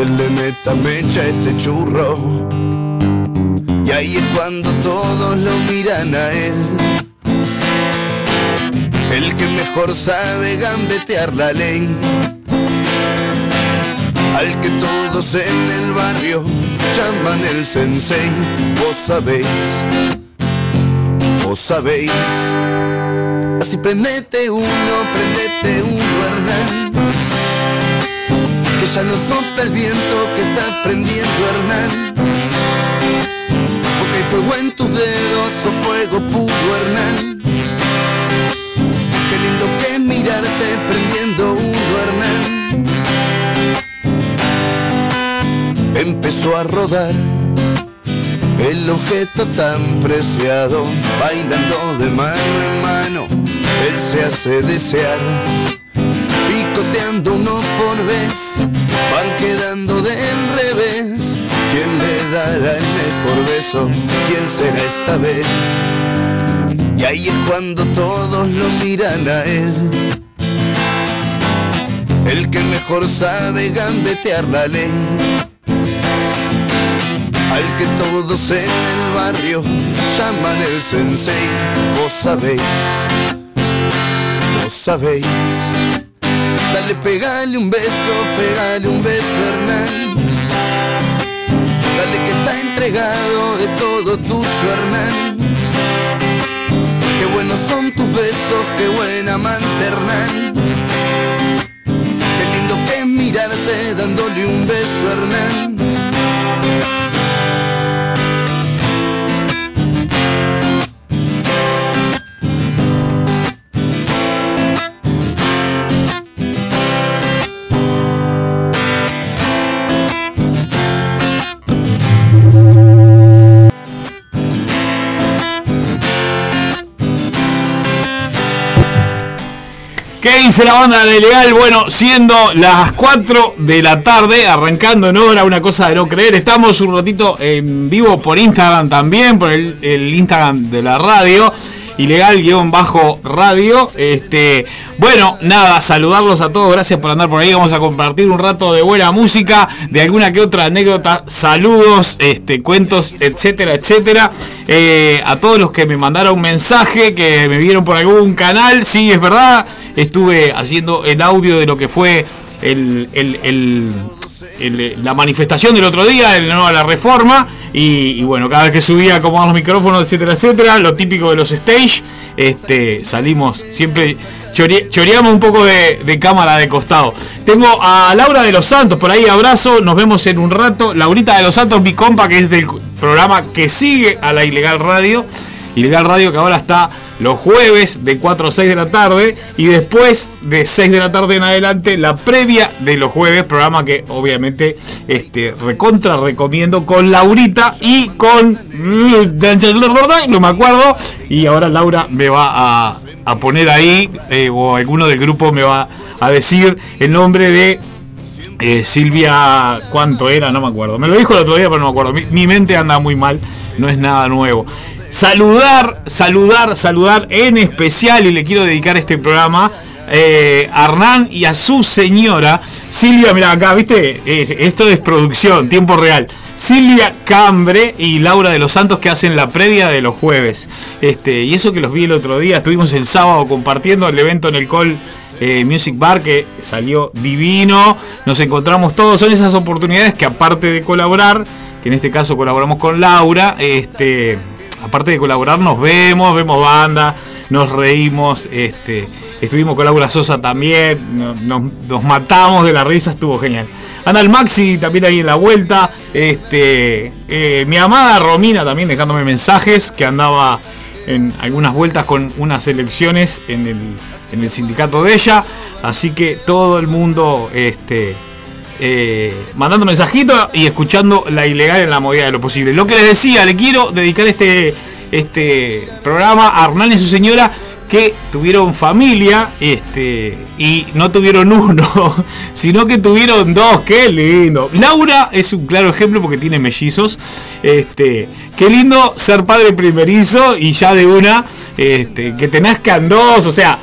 que le meta mecha a este churro. Y ahí es cuando todos lo miran a él. El que mejor sabe gambetear la ley. Al que todos en el barrio llaman el sensei. Vos sabéis, vos sabéis. Así prendete uno, prendete uno, Hernán. Que ya no sopla el viento que está prendiendo Hernán. Porque hay fuego en tus dedos o fuego puro, Hernán. Qué lindo que mirarte prendiendo uno, Hernán. Empezó a rodar el objeto tan preciado, bailando de mano en mano, él se hace desear. Picoteando uno por vez, van quedando del revés. ¿Quién le dará el mejor beso? ¿Quién será esta vez? Y ahí es cuando todos lo miran a él. El que mejor sabe gambetear la ley al que todos en el barrio llaman el sensei. Vos sabéis, vos sabéis. Dale, pegale un beso, pegale un beso, Hernán. Dale que está entregado de todo tuyo, Hernán. Qué buenos son tus besos, qué buena amante, Hernán. Qué lindo que es mirarte dándole un beso, Hernán. ¿Qué dice la banda de Legal? Bueno, siendo las 4 de la tarde, arrancando en hora, una cosa de no creer. Estamos un ratito en vivo por Instagram también, por el, el Instagram de la radio. Ilegal-radio. Este, bueno, nada, saludarlos a todos. Gracias por andar por ahí. Vamos a compartir un rato de buena música, de alguna que otra anécdota, saludos, este, cuentos, etcétera, etcétera. Eh, a todos los que me mandaron mensaje, que me vieron por algún canal. Sí, es verdad estuve haciendo el audio de lo que fue el, el, el, la manifestación del otro día, el no a la reforma. Y, bueno, cada vez que subía acomodar los micrófonos, etcétera, etcétera, lo típico de los stage, este, salimos siempre. Chore, choreamos un poco de, de, cámara de costado. Tengo a Laura de los Santos por ahí, abrazo, nos vemos en un rato. Laurita de los Santos, mi compa, que es del programa que sigue a la Ilegal Radio. Ilegal Radio que ahora está los jueves de 4 a 6 de la tarde y después de 6 de la tarde en adelante la previa de los jueves, programa que obviamente este, recontra recomiendo con Laurita y con no me acuerdo y ahora Laura me va a, poner ahí eh, o alguno del grupo me va a decir el nombre de eh, Silvia, ¿cuánto era? No me acuerdo. Me lo dijo el otro día, pero no me acuerdo. Mi mente anda muy mal, no es nada nuevo. Saludar, saludar, saludar en especial, y le quiero dedicar este programa eh, a Hernán y a su señora, Silvia, mira acá, viste, eh, esto es producción, tiempo real. Silvia Cambre y Laura de los Santos que hacen la previa de los jueves. Este, y eso que los vi el otro día, estuvimos el sábado compartiendo el evento en el Col eh, Music Bar que salió divino. Nos encontramos todos, son esas oportunidades que aparte de colaborar, que en este caso colaboramos con Laura, este aparte de colaborar, nos vemos, vemos banda, nos reímos, este, estuvimos con Laura Sosa también, nos, matamos de la risa, estuvo genial. Anda el Maxi también ahí en la vuelta. Este, eh, mi amada Romina también dejándome mensajes que andaba en algunas vueltas con unas elecciones en el, en el sindicato de ella. Así que todo el mundo este, eh, mandando mensajitos y escuchando la ilegal en la medida de lo posible. Lo que les decía, le quiero dedicar este, este programa a Hernán y su señora que tuvieron familia este, y no tuvieron uno, sino que tuvieron dos. ¡Qué lindo! Laura es un claro ejemplo porque tiene mellizos. Este, qué lindo ser padre primerizo y ya de una este, que te nazcan dos. O sea,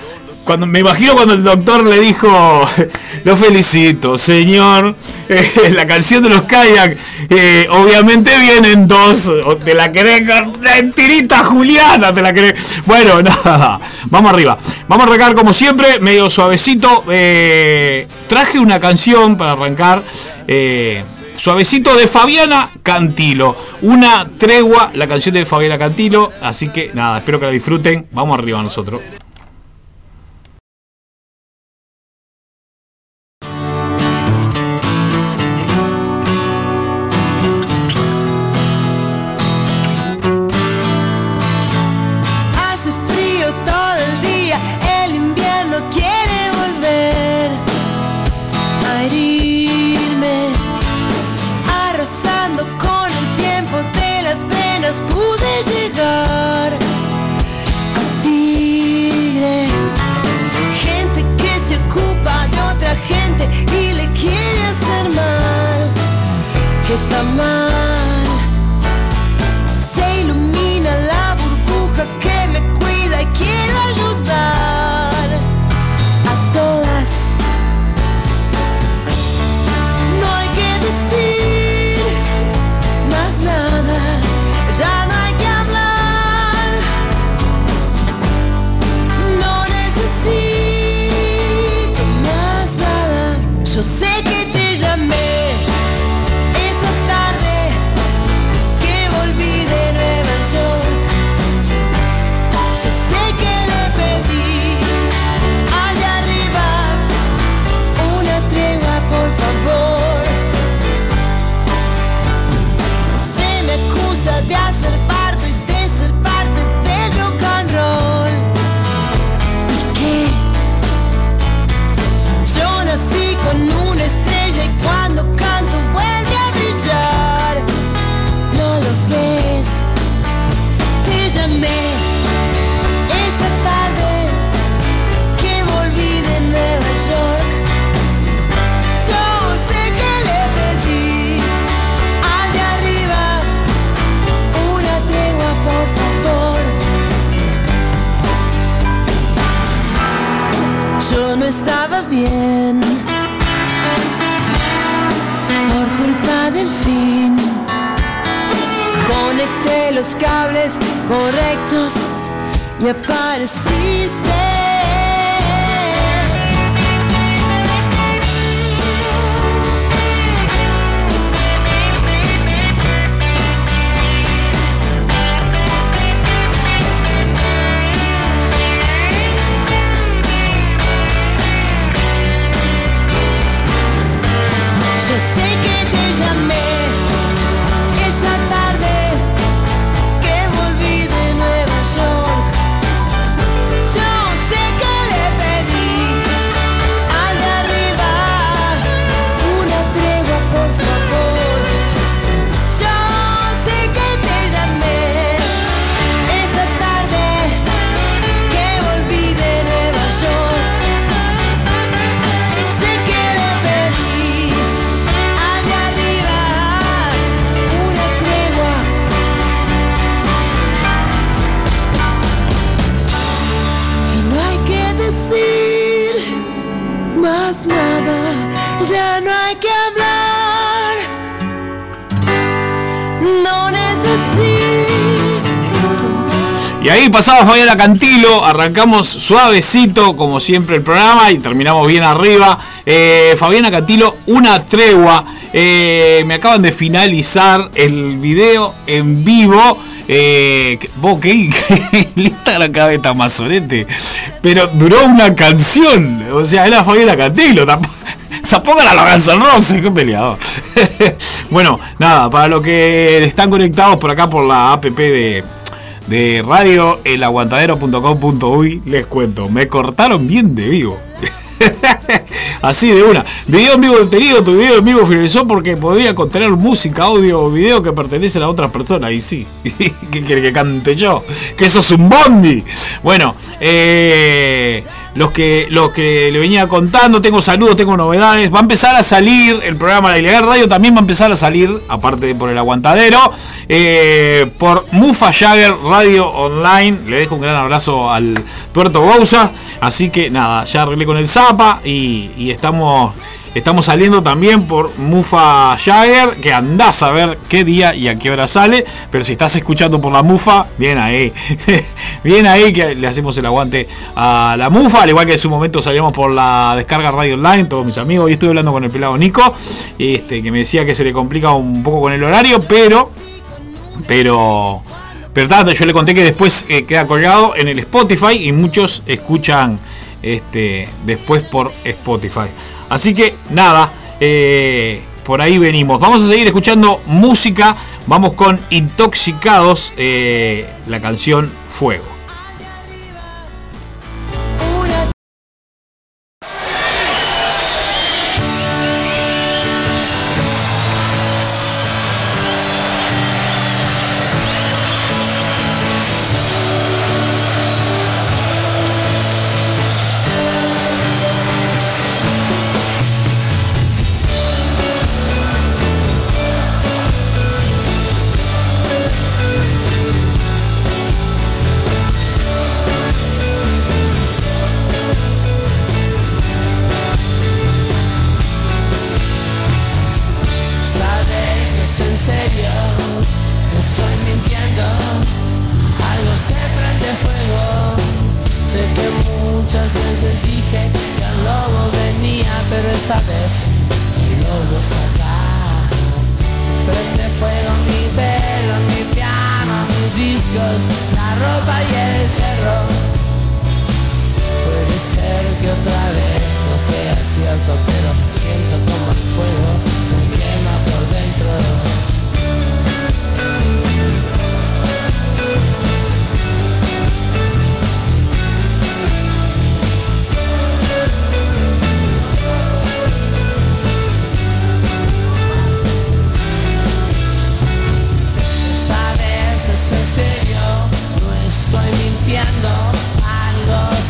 cuando me imagino cuando el doctor le dijo, lo felicito, señor, eh, la canción de los kayak, eh, obviamente vienen dos, te la querés tirita Juliana, te la querés. Bueno, nada, vamos arriba. Vamos a arrancar como siempre, medio suavecito. Eh, traje una canción para arrancar. Suavecito de Fabiana Cantilo. Una tregua, la canción de Fabiana Cantilo. Así que nada, espero que la disfruten. Vamos arriba nosotros. Your body sees that pasaba Fabiana Cantilo, arrancamos suavecito como siempre el programa y terminamos bien arriba. Eh, Fabiana Cantilo, una tregua. Eh, me acaban de finalizar el video en vivo. Eh, vos, qué, lista la cabeza mazonete. Pero duró una canción. O sea, era Fabiana Cantilo. Tampoco, era la Guns N' qué peleador. bueno, nada, para los que están conectados por acá por la app de de radio elaguantadero.com.uy les cuento, me cortaron bien de vivo. Así de una. Video en vivo detenido, tu video en vivo finalizó porque podría contener música, audio o video que pertenecen a otras personas. Y sí, ¿qué quiere que cante yo? Que eso es un bondi. Bueno, eh, los que, los que le venía contando. Tengo saludos, tengo novedades. Va a empezar a salir el programa La Ilegal Radio. También va a empezar a salir, aparte de por el aguantadero, eh, por Mufa Jagger Radio Online. Le dejo un gran abrazo al Tuerto Bouza. Así que nada, ya arreglé con el Zapa y estamos Estamos saliendo también por Mufa Jagger, que andás a ver qué día y a qué hora sale. Pero si estás escuchando por la Mufa, bien ahí. bien ahí que le hacemos el aguante a la Mufa. Al igual que en su momento salimos por la descarga radio online, todos mis amigos. Y estoy hablando con el pelado Nico, este, que me decía que se le complica un poco con el horario, pero. Pero. Pero yo le conté que después eh, queda colgado en el Spotify y muchos escuchan este, después por Spotify. Así que nada, eh, por ahí venimos. Vamos a seguir escuchando música. Vamos con Intoxicados, eh, la canción Fuego. esta vez lo. Prende fuego mi pelo, mi piano, mis discos, la ropa y el perro. Puede ser que otra vez no sea cierto, pero siento como el fuego.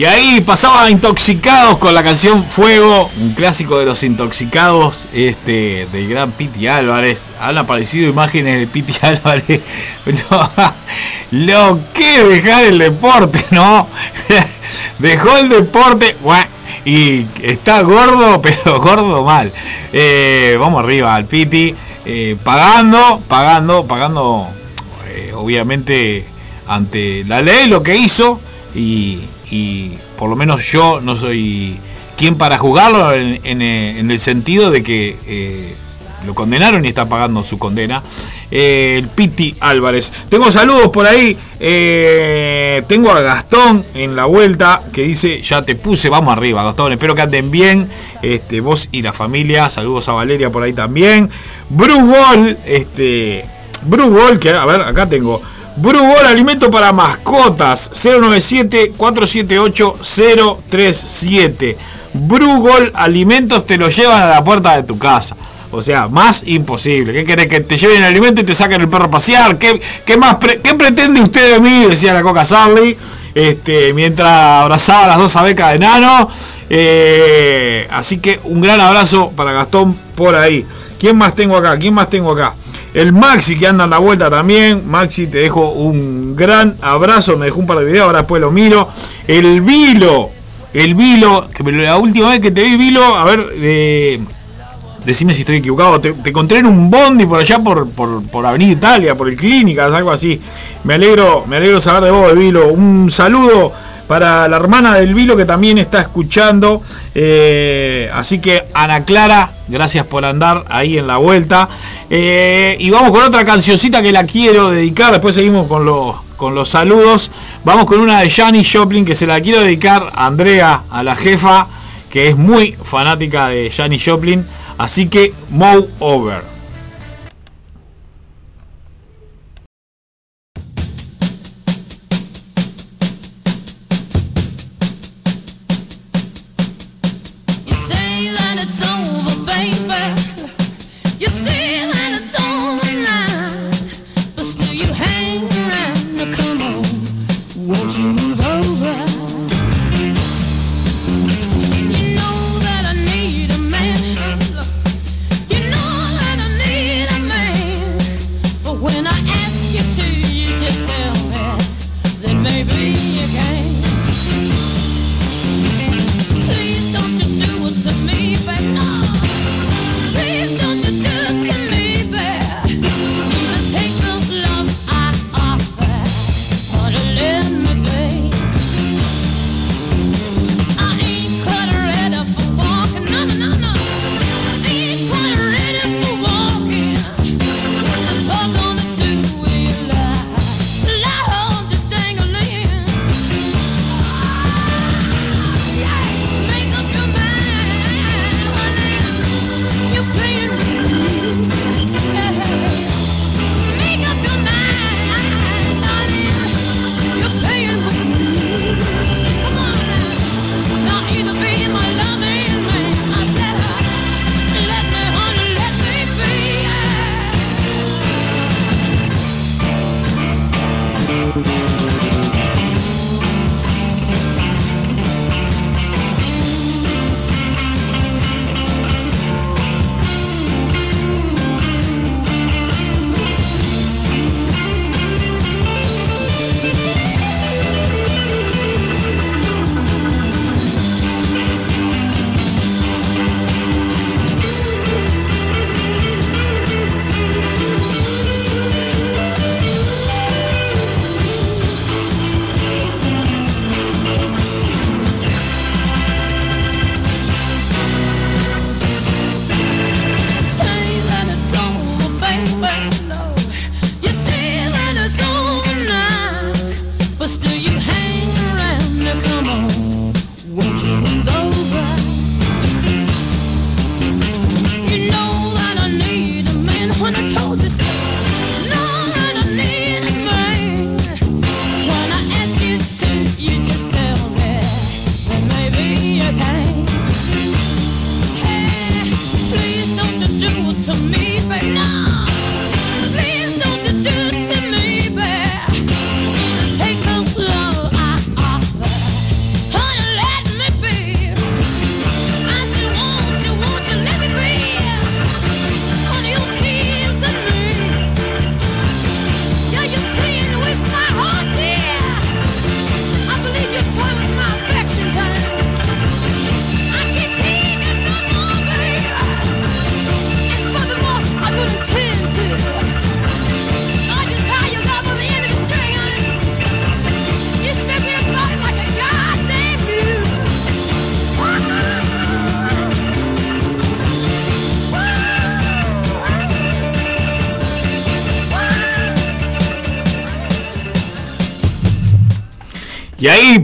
Y ahí pasaba Intoxicados con la canción Fuego, un clásico de los intoxicados este, del gran Piti Álvarez. Han aparecido imágenes de Piti Álvarez. lo que dejar el deporte, ¿no? Dejó el deporte y está gordo, pero gordo mal. Eh, vamos arriba al Piti, eh, pagando, pagando, pagando, eh, obviamente ante la ley lo que hizo y y por lo menos yo no soy quien para juzgarlo en, el sentido de que eh, lo condenaron y está pagando su condena. Eh, el Piti Álvarez. Tengo saludos por ahí. Eh, tengo a Gastón en la vuelta que dice, ya te puse, vamos arriba, Gastón. Espero que anden bien. Este, vos y la familia. Saludos a Valeria por ahí también. Bruce Ball, este. Bruce Ball, que a ver, acá tengo. Brugol Alimento para Mascotas 097-478-037. Brugol Alimentos te lo llevan a la puerta de tu casa. O sea, más imposible. ¿Qué querés? Que te lleven el alimento y te saquen el perro a pasear. ¿Qué, más ¿qué pretende usted de mí? Decía la Coca Sarli. Este, mientras abrazaba a las dos abecas de nano. Eh, así que un gran abrazo para Gastón por ahí. ¿Quién más tengo acá? ¿Quién más tengo acá? El Maxi que anda en la vuelta también. Maxi, te dejo un gran abrazo. Me dejó un par de videos, ahora después lo miro. El Vilo. El Vilo, que la última vez que te vi, Vilo, a ver, eh, decime si estoy equivocado. Te, encontré en un bondi por allá por, por, Avenida Italia, por el Clínicas, algo así. Me alegro, me alegro saber de vos, Vilo. Un saludo para la hermana del Vilo que también está escuchando. Eh, así que Ana Clara, gracias por andar ahí en la vuelta. Eh, y vamos con otra cancioncita que la quiero dedicar. Después seguimos con los, con los saludos. Vamos con una de Janis Joplin que se la quiero dedicar a Andrea, a la jefa, que es muy fanática de Janis Joplin. Así que, Mow Over.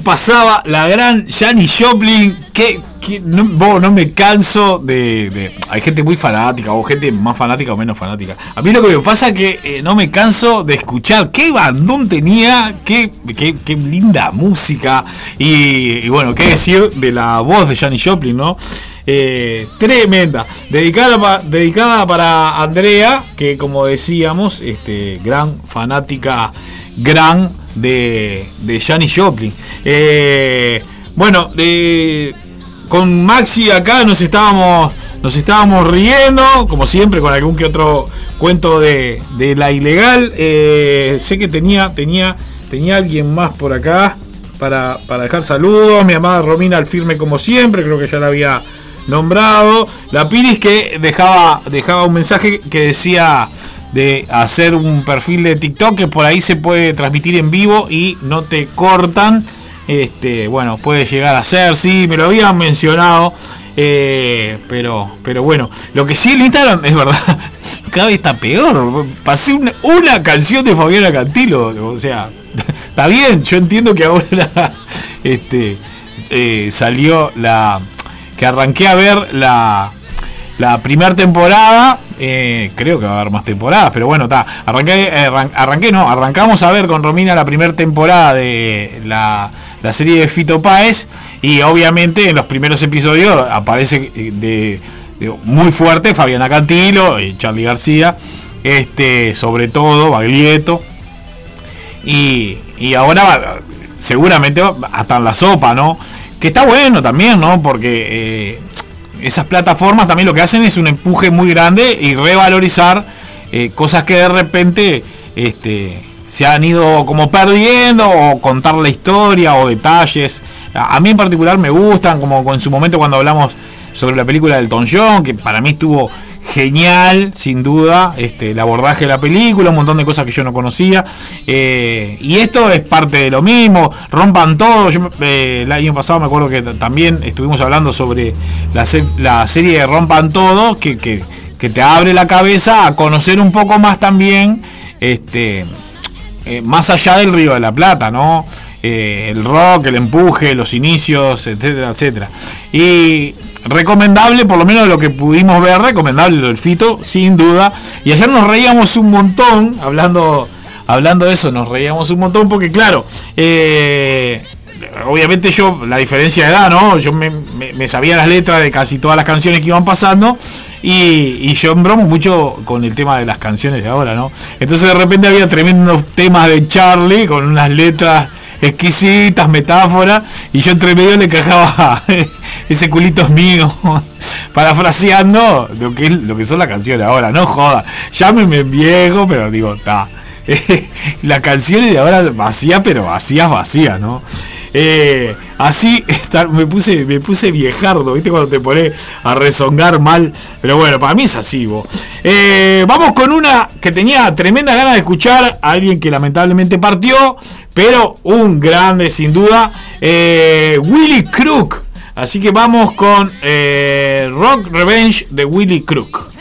Pasaba la gran Janis Joplin, que, no, no, me canso de, Hay gente muy fanática, o gente más fanática o menos fanática. A mí lo que me pasa es que eh, no me canso de escuchar qué bandón tenía, qué, qué, linda música. Y, bueno, qué decir de la voz de Janis Joplin, ¿no? Eh, tremenda, dedicada, dedicada para Andrea, que como decíamos, este, gran fanática, gran de, de Janis Joplin. Eh, bueno, con Maxi acá nos estábamos, nos estábamos riendo, como siempre, con algún que otro cuento de, la ilegal. Eh, sé que tenía, tenía, tenía alguien más por acá para, dejar saludos. Mi amada Romina al firme como siempre, creo que ya la había nombrado. La Piris que dejaba, dejaba un mensaje que decía de hacer un perfil de TikTok que por ahí se puede transmitir en vivo y no te cortan. Este, bueno, puede llegar a ser, sí, me lo habían mencionado. Eh, pero, pero bueno, lo que sí el es verdad, cada vez está peor. Pasé una, canción de Fabiana Cantilo, o sea, está bien, yo entiendo que ahora este, eh, salió la. que arranqué a ver la, la primera temporada. Eh, creo que va a haber más temporadas, pero bueno, está. Arranqué, eh, arranqué, no, arrancamos a ver con Romina la primera temporada de la, serie de Fito Páez. Y obviamente en los primeros episodios aparece eh, de, muy fuerte Fabiana Cantilo y Charlie García. Este, sobre todo, Baglietto. Y, y ahora seguramente hasta en la sopa, ¿no? Que está bueno también, ¿no? Porque esas plataformas también lo que hacen es un empuje muy grande y revalorizar eh, cosas que de repente este, se han ido como perdiendo o contar la historia o detalles. A, mí en particular me gustan, como en su momento cuando hablamos sobre la película del John, que para mí estuvo genial, sin duda, este, el abordaje de la película, un montón de cosas que yo no conocía. Eh, y esto es parte de lo mismo, rompan todo. Eh, el año pasado me acuerdo que también estuvimos hablando sobre la, serie de Rompan todo, que, que, te abre la cabeza a conocer un poco más también, este, eh, más allá del Río de la Plata, ¿no? el rock, el empuje, los inicios, etcétera, etcétera. Y recomendable, por lo menos lo que pudimos ver, recomendable el Fito, sin duda. Y ayer nos reíamos un montón, hablando, hablando de eso, nos reíamos un montón porque claro, eh, obviamente yo, la diferencia de edad, ¿no? Yo me, sabía las letras de casi todas las canciones que iban pasando. Y, y, yo bromo mucho con el tema de las canciones de ahora, ¿no? Entonces de repente había tremendos temas de Charlie con unas letras exquisitas metáforas y yo entre medio le cajaba ese culito es mío parafraseando lo que, lo que son las canciones ahora no joda llámeme viejo pero digo está las canciones de ahora vacías pero vacías vacías no eh, así me puse me puse viejardo viste cuando te pones a rezongar mal pero bueno para mí es así. Eh, vamos con una que tenía tremenda ganas de escuchar a alguien que lamentablemente partió pero un grande sin duda, eh, Willy Crook. Así que vamos con eh, Rock Revenge de Willy Crook.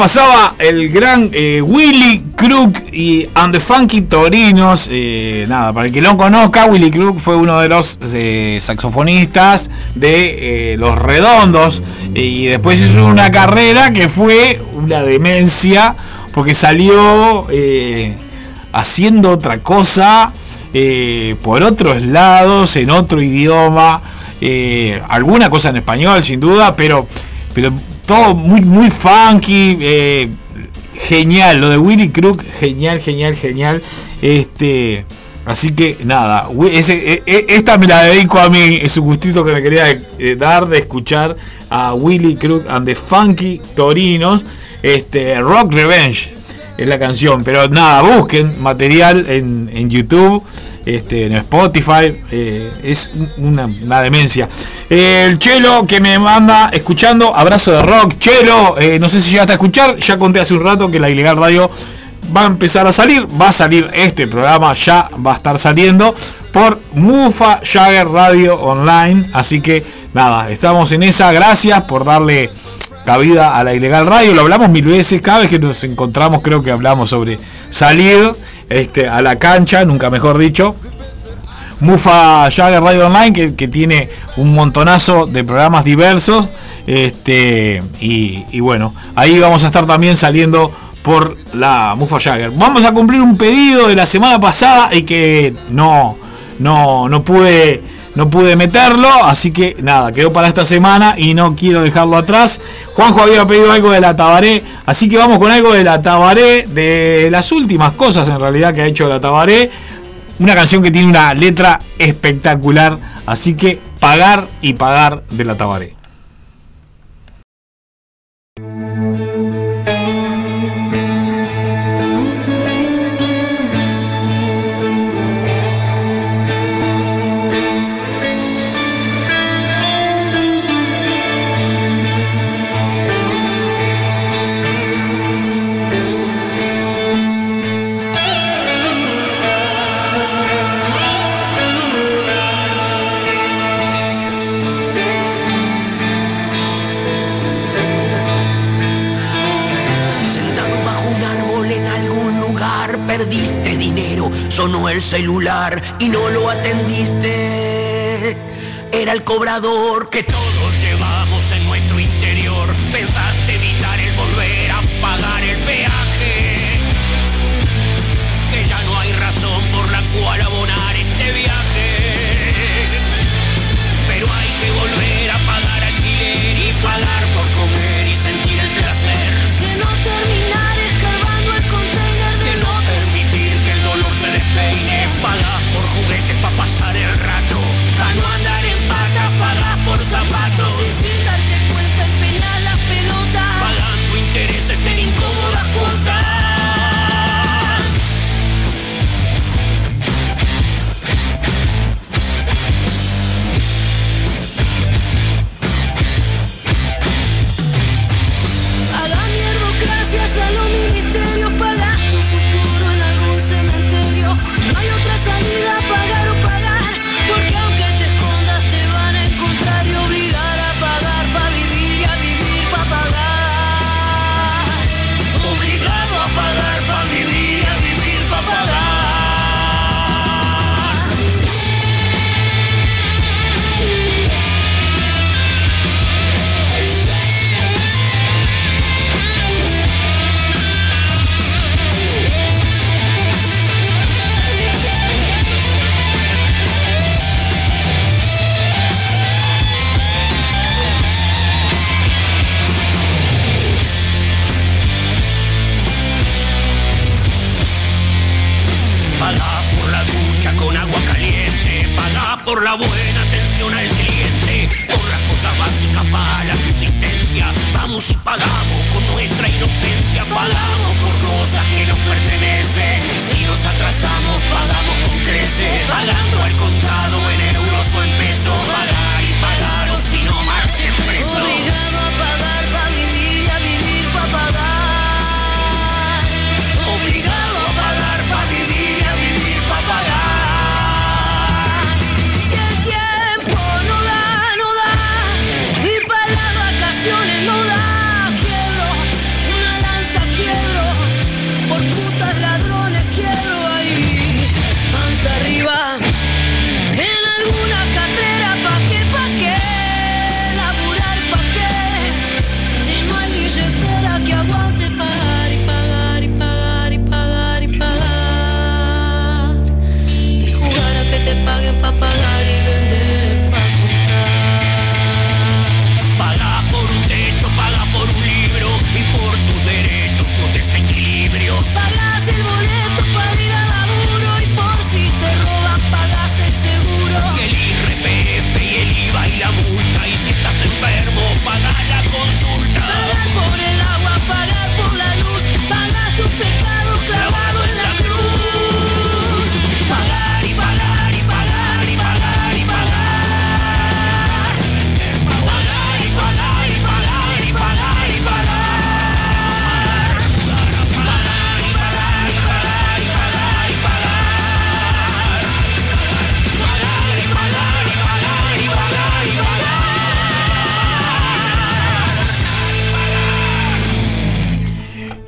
Pasaba el gran eh, Willy Crook y And the Funky Torinos. Eh, nada, para el que no conozca, Willy Crook fue uno de los eh, saxofonistas de eh, Los Redondos. Y después hizo una carrera que fue una demencia, porque salió haciendo otra cosa por otros lados, en otro idioma. alguna cosa en español, sin duda, pero, pero todo muy, muy funky. eh, genial, lo de Willy Crook, genial, genial, genial. Este. Así que nada, e- e- esta me la dedico a mí, es un gustito que me quería eh, dar de escuchar a Willy Crook and the Funky Torinos, este, Rock Revenge es la canción, pero nada, busquen material en, en YouTube, este, en Spotify, eh, es un- una, demencia. El Chelo que me manda escuchando, abrazo de rock, Chelo, eh, no sé si llegaste a escuchar, ya conté hace un rato que la Ilegal Radio va a empezar a salir, va a salir este programa, ya va a estar saliendo por Mufa Jagger Radio Online, así que nada, estamos en esa, gracias por darle cabida a la ilegal radio, lo hablamos mil veces, cada vez que nos encontramos creo que hablamos sobre salir este, a la cancha, nunca mejor dicho. Mufa Jagger Radio Online, que, que tiene un montonazo de programas diversos. Este, y, y bueno, ahí vamos a estar también saliendo por la Mufa Jagger. Vamos a cumplir un pedido de la semana pasada y que no, no, no pude no pude meterlo, así que nada, quedó para esta semana y no quiero dejarlo atrás. Juanjo había pedido algo de la Tabaré, así que vamos con algo de la Tabaré, de las últimas cosas en realidad que ha hecho la Tabaré. Una canción que tiene una letra espectacular, así que pagar y pagar de la Tabaré. El celular y no lo atendiste. Era el cobrador que todos llevamos en nuestro interior. Pensaste la buena atención al cliente, por las cosas básicas para la subsistencia. Vamos y pagamos con nuestra inocencia, pagamos por cosas que nos pertenecen. Si nos atrasamos, pagamos con creces, pagando al contado en euros o en pesos.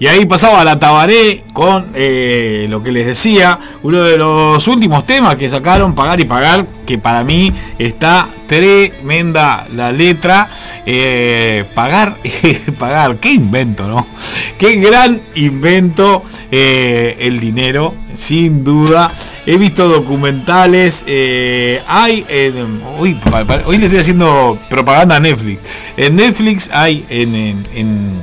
Y ahí pasaba la Tabaré con eh, lo que les decía, uno de los últimos temas que sacaron, Pagar y Pagar, que para mí está tremenda la letra. Eh, pagar, pagar, qué invento, ¿no? Qué gran invento eh, el dinero, sin duda. He visto documentales, eh, hay, en- pa- hoy le estoy haciendo propaganda Netflix. En Netflix hay en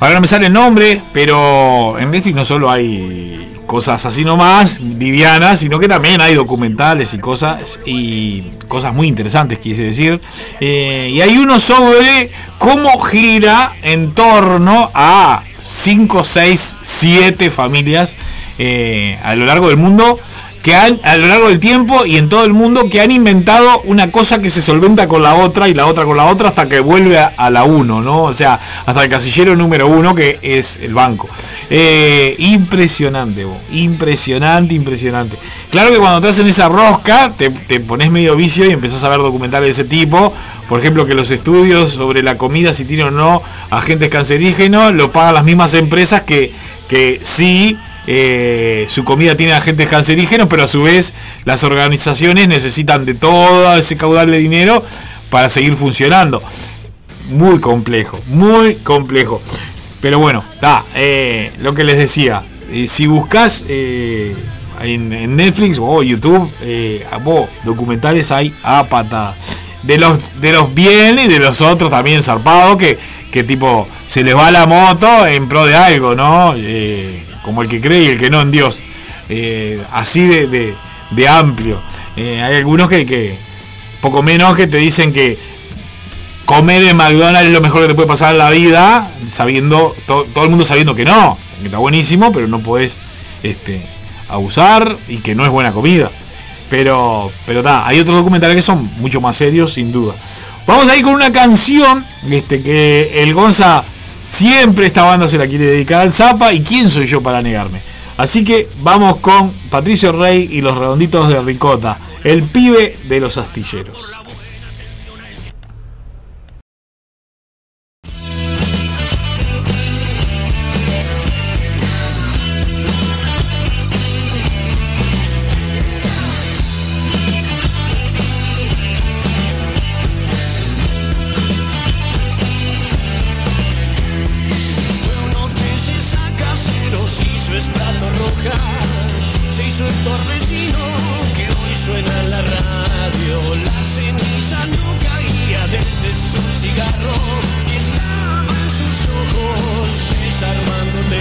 Ahora no me sale el nombre, pero en Netflix no solo hay cosas así nomás, livianas, sino que también hay documentales y cosas y cosas muy interesantes, quise decir. Eh, y hay uno sobre cómo gira en torno a 5, 6, 7 familias eh, a lo largo del mundo que han, a lo largo del tiempo y en todo el mundo, que han inventado una cosa que se solventa con la otra y la otra con la otra hasta que vuelve a, la 1, ¿no? O sea, hasta el casillero número uno que es el banco. Eh, impresionante, bo, impresionante, impresionante. Claro que cuando te hacen esa rosca, te, te pones medio vicio y empezás a ver documentales de ese tipo. Por ejemplo, que los estudios sobre la comida, si tiene o no agentes cancerígenos, lo pagan las mismas empresas que, que sí eh, su comida tiene agentes cancerígenos, pero a su vez las organizaciones necesitan de todo ese caudal de dinero para seguir funcionando. Muy complejo, muy complejo. Pero bueno, da, eh, lo que les decía, eh, si buscas en, Netflix o YouTube, documentales hay a patada de los de los bien y de los otros también zarpados que, que tipo se les va la moto en pro de algo, ¿no? Como el que cree y el que no en Dios. Eh, así de, de, amplio. Eh, hay algunos que, poco menos que te dicen que comer en McDonald's es lo mejor que te puede pasar en la vida, sabiendo, todo el mundo sabiendo que no, que está buenísimo, pero no puedes este, abusar y que no es buena comida. Pero, pero está, hay otros documentales que son mucho más serios, sin duda. Vamos a ir con una canción este, que el Gonza siempre esta banda se la quiere dedicar al Zapa y quién soy yo para negarme. Así que vamos con Patricio Rey y los redonditos de Ricota, el pibe de los astilleros. su estrato roja se hizo el torbellino que hoy suena en la radio. La ceniza no caía desde su cigarro y estaba en sus ojos desarmándote.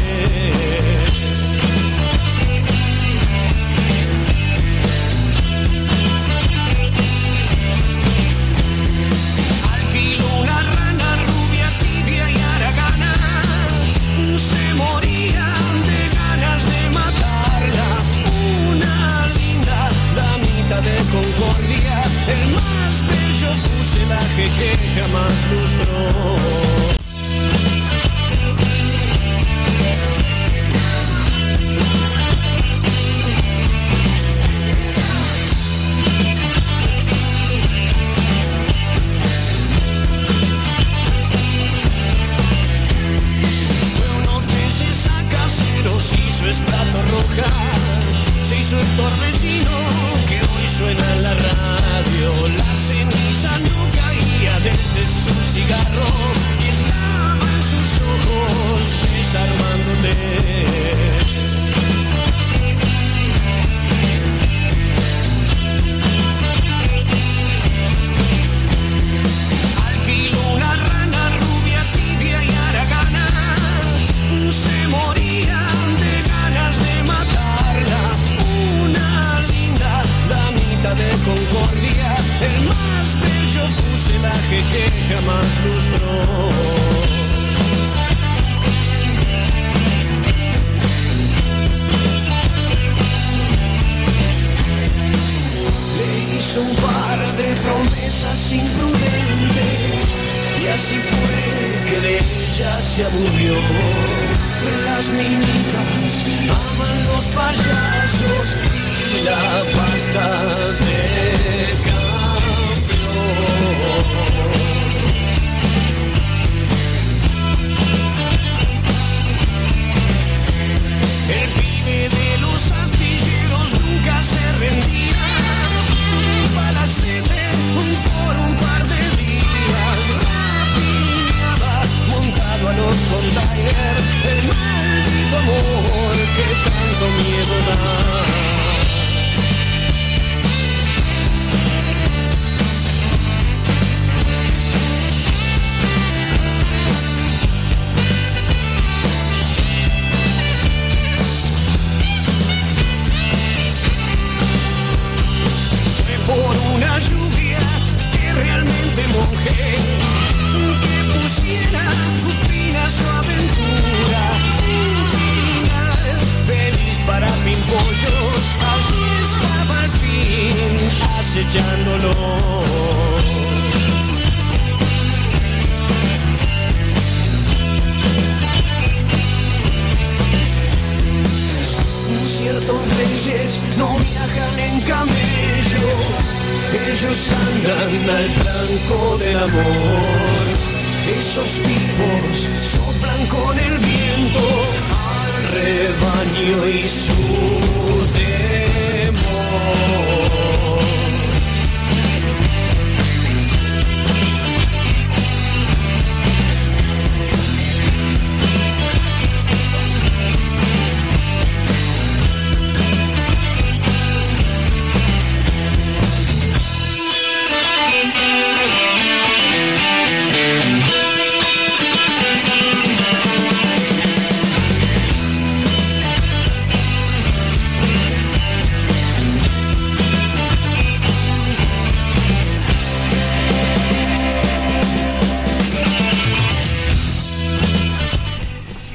el más bello fuselaje que jamás lustró.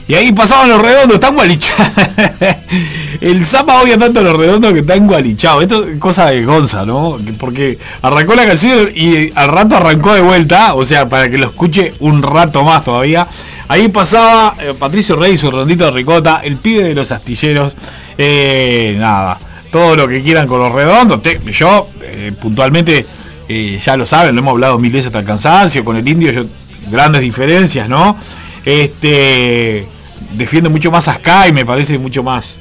Y ahí pasaban los redondos, están gualichados. El Zapa odia tanto los redondos que están gualichados. Esto es cosa de Gonza, ¿no? Porque arrancó la canción y al rato arrancó de vuelta. O sea, para que lo escuche un rato más todavía. Ahí pasaba eh, Patricio Rey, su rondito de ricota, el pibe de los astilleros. Eh, nada, todo lo que quieran con los redondos. Yo, eh, puntualmente, ya lo saben, lo hemos hablado mil veces hasta el cansancio. Con el indio, grandes diferencias, ¿no? Este defiende mucho más a Sky, me parece mucho más.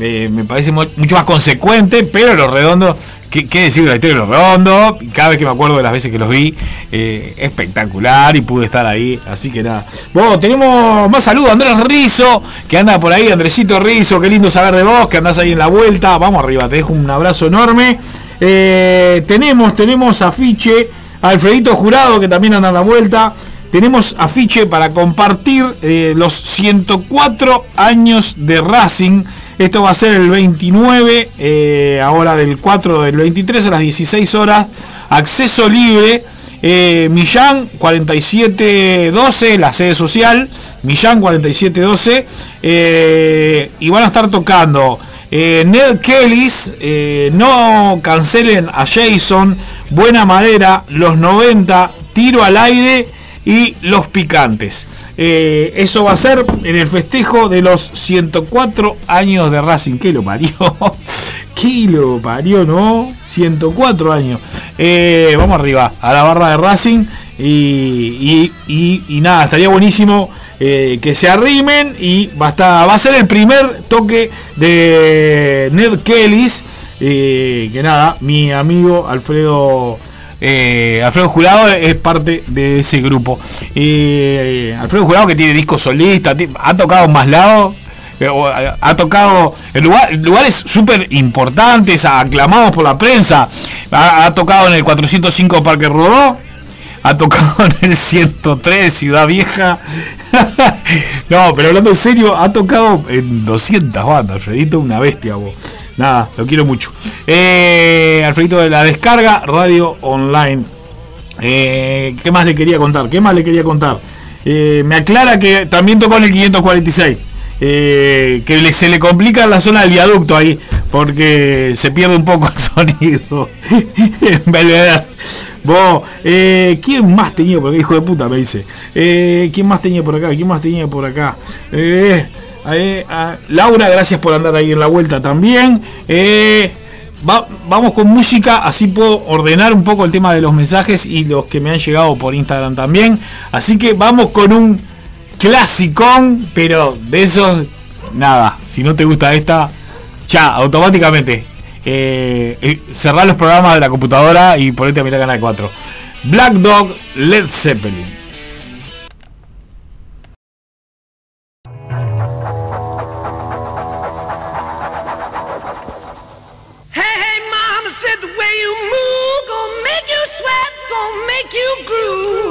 eh, me parece mu- mucho más consecuente, pero los redondos, ¿qué, qué decir de la historia de los redondos? Cada vez que me acuerdo de las veces que los vi, eh, espectacular y pude estar ahí, así que nada. Bueno, tenemos más saludos, Andrés Rizo, que anda por ahí, Andresito Rizo, qué lindo saber de vos, que andás ahí en la vuelta, vamos arriba, te dejo un abrazo enorme. Eh, tenemos, tenemos afiche, Alfredito Jurado, que también anda en la vuelta. Tenemos afiche para compartir eh, los 104 años de Racing. Esto va a ser el 29, eh, ahora del 4 del 23 a las 16 horas. Acceso libre. Eh, Millán 4712, la sede social. Millán 4712. eh, y van a estar tocando Ned Kellys. no cancelen a Jason. Buena madera. Los 90. Tiro al aire y los picantes. Eh, eso va a ser en el festejo de los 104 años de Racing. ¿Qué lo parió? ¿Qué lo parió, no? 104 años. Eh, vamos arriba, a la barra de Racing. Y, y- nada, estaría buenísimo eh, que se arrimen. Y va a, estar- va a ser el primer toque de Ned Kellys. que nada, mi amigo Alfredo. Eh, Alfredo Jurado es parte de ese grupo. Eh, Alfredo Jurado que tiene discos solistas, ti- ha tocado más lados, eh, eh, ha tocado en lugar- lugares súper importantes, aclamados por la prensa. Ha, tocado en el 405 Parque Rodó, ha tocado en el 103 Ciudad Vieja. no, pero hablando en serio, ha tocado en 200 bandas, Alfredito, una bestia vos. Nada, lo quiero mucho. Eh, Alfredito de la descarga, radio online. Eh, ¿Qué más le quería contar? ¿Qué más le quería contar? Eh, me aclara que también tocó en el 546. eh, que se le complica la zona del viaducto ahí, porque se pierde un poco el sonido. en Belvedere. Vos, eh, ¿quién más tenía por acá? Hijo de puta, me dice. ¿Quién más tenía por acá? ¿Quién más tenía por acá? Ah, Laura, gracias por andar ahí en la vuelta también. Eh, Va- vamos con música, así puedo ordenar un poco el tema de los mensajes y los que me han llegado por Instagram también. Así que vamos con un clasicón, pero de esos, nada, si no te gusta esta, ya, automáticamente. Eh, eh, cerrá los programas de la computadora y ponete a mirar Canal 4. Black Dog, Led Zeppelin. Make you groove.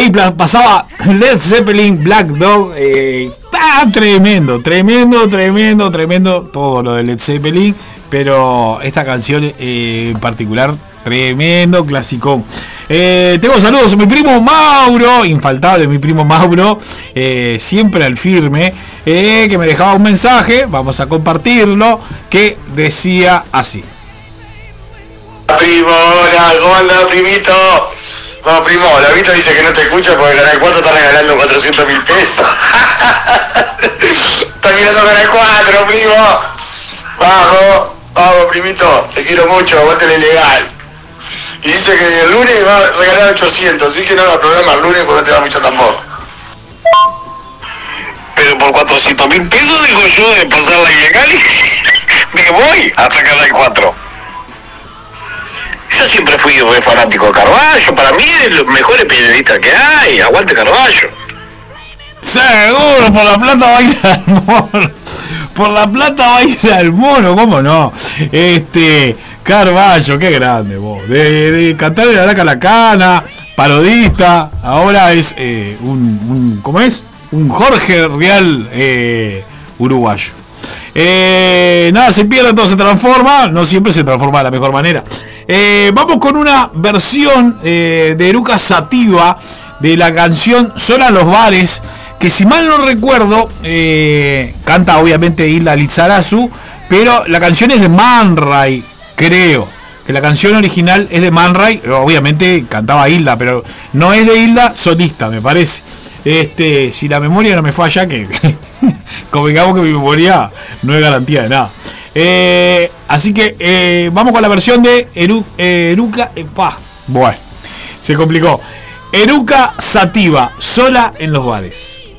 Ahí pasaba Led Zeppelin, Black Dog. eh, tremendo, tremendo, tremendo, tremendo todo lo de Led Zeppelin. Pero esta canción eh, en particular, tremendo clasicón. Eh, tengo saludos a mi primo Mauro, infaltable mi primo Mauro, eh, siempre al firme, que me dejaba un mensaje, vamos a compartirlo, que decía así. Primo, hola, ¿cómo primito? No, primo, la Vito dice que no te escucha porque Canal 4 está regalando 400 mil pesos. está mirando Canal 4, primo. Vamos, vamos, primito, te quiero mucho, aguántale legal. Y dice que el lunes va a regalar 800, así que no haga programa el lunes porque no te da mucho tampoco. Pero por 400 mil pesos digo yo de pasar la ilegal me voy hasta Canal 4. Yo siempre fui fanático de Carballo, para mí es de los mejores periodistas que hay, aguante Carballo. Seguro, por la plata baila el mono. Por la plata baila el mono, ¿cómo no? Este, Carballo, qué grande vos. De, de cantar en la laca la cana, parodista, ahora es eh, un, un- ¿cómo es? Un Jorge Real eh, uruguayo. Eh, nada, se pierde, todo se transforma. No siempre se transforma de la mejor manera. Eh, vamos con una versión eh, de Eruca Sativa de la canción Sola los bares. Que si mal no recuerdo, canta obviamente Hilda Lizarazu. Pero la canción es de Man Ray, creo. Que la canción original es de Man Ray. Obviamente cantaba Hilda, pero no es de Hilda solista, me parece. Este, si la memoria no me falla, que convengamos que mi memoria no es garantía de nada. Eh, así que eh, vamos con la versión de Eru, eh, Eruca. bueno, se complicó. Eruca Sativa, sola en los bares.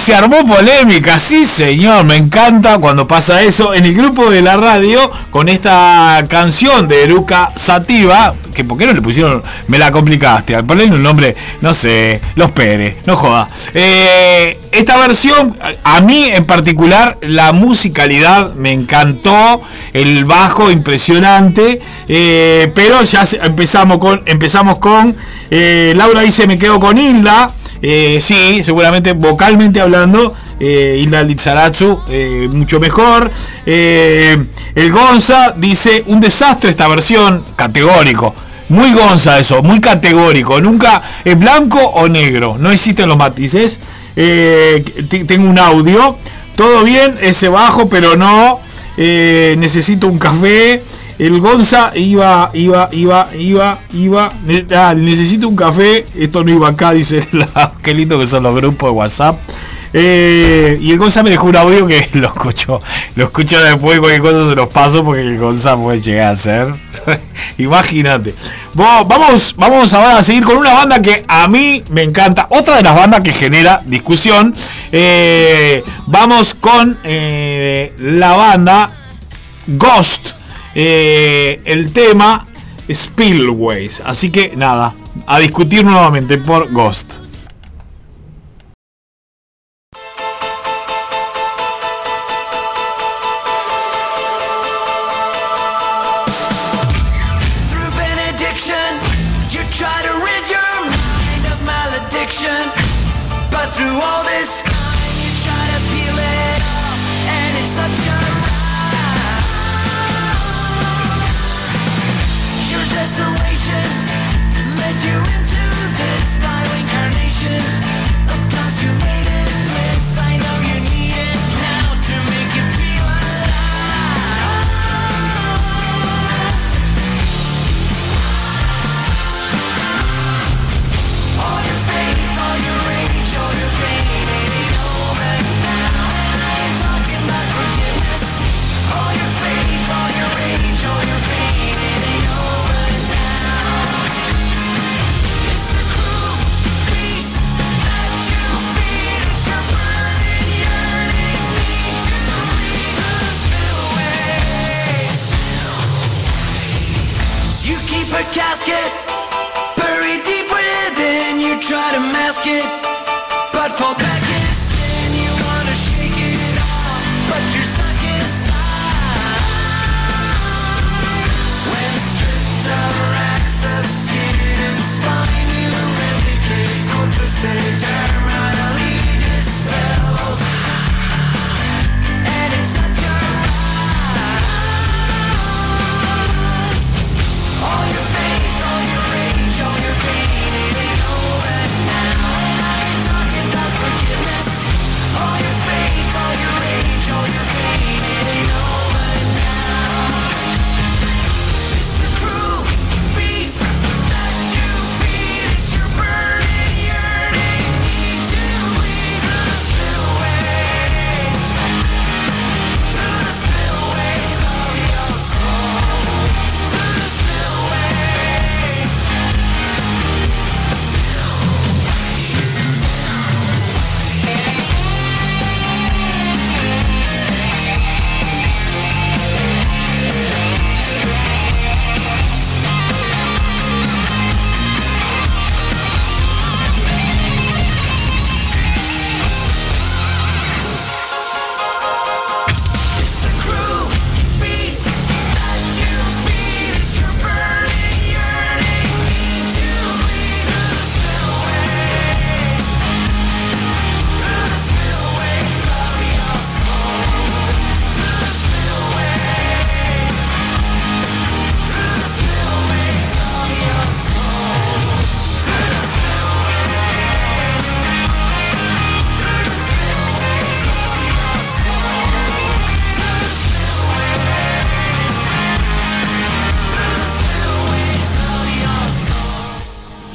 Se armó polémica, sí señor, me encanta cuando pasa eso en el grupo de la radio con esta canción de Eruca Sativa, que por qué no le pusieron, me la complicaste, al ponerle un nombre, no sé, Los Pérez, no joda. Eh, esta versión, a mí en particular, la musicalidad me encantó, el bajo impresionante, eh, pero ya empezamos con, empezamos con, eh, Laura dice me quedo con Hilda, eh, sí, seguramente vocalmente hablando, eh, eh, mucho mejor. Eh, el Gonza dice, un desastre esta versión, categórico. Muy Gonza eso, muy categórico. Nunca es blanco o negro, no existen los matices. Tengo un audio, todo bien, ese bajo, pero no. Necesito un café. El Gonza iba, iba, iba, iba, iba. ah, necesito un café. Esto no iba acá, dice la, qué lindo que son los grupos de WhatsApp. Eh, y el Gonza me dejó un audio que lo escucho. Lo escucho después, cualquier cosa se los paso porque el Gonza puede llegar a ser. Imagínate. Bo- Vamos, vamos ahora a seguir con una banda que a mí me encanta. Otra de las bandas que genera discusión. Eh, vamos con eh, la banda Ghost. Eh, el tema Spillways. Así que nada, a discutir nuevamente por Ghost.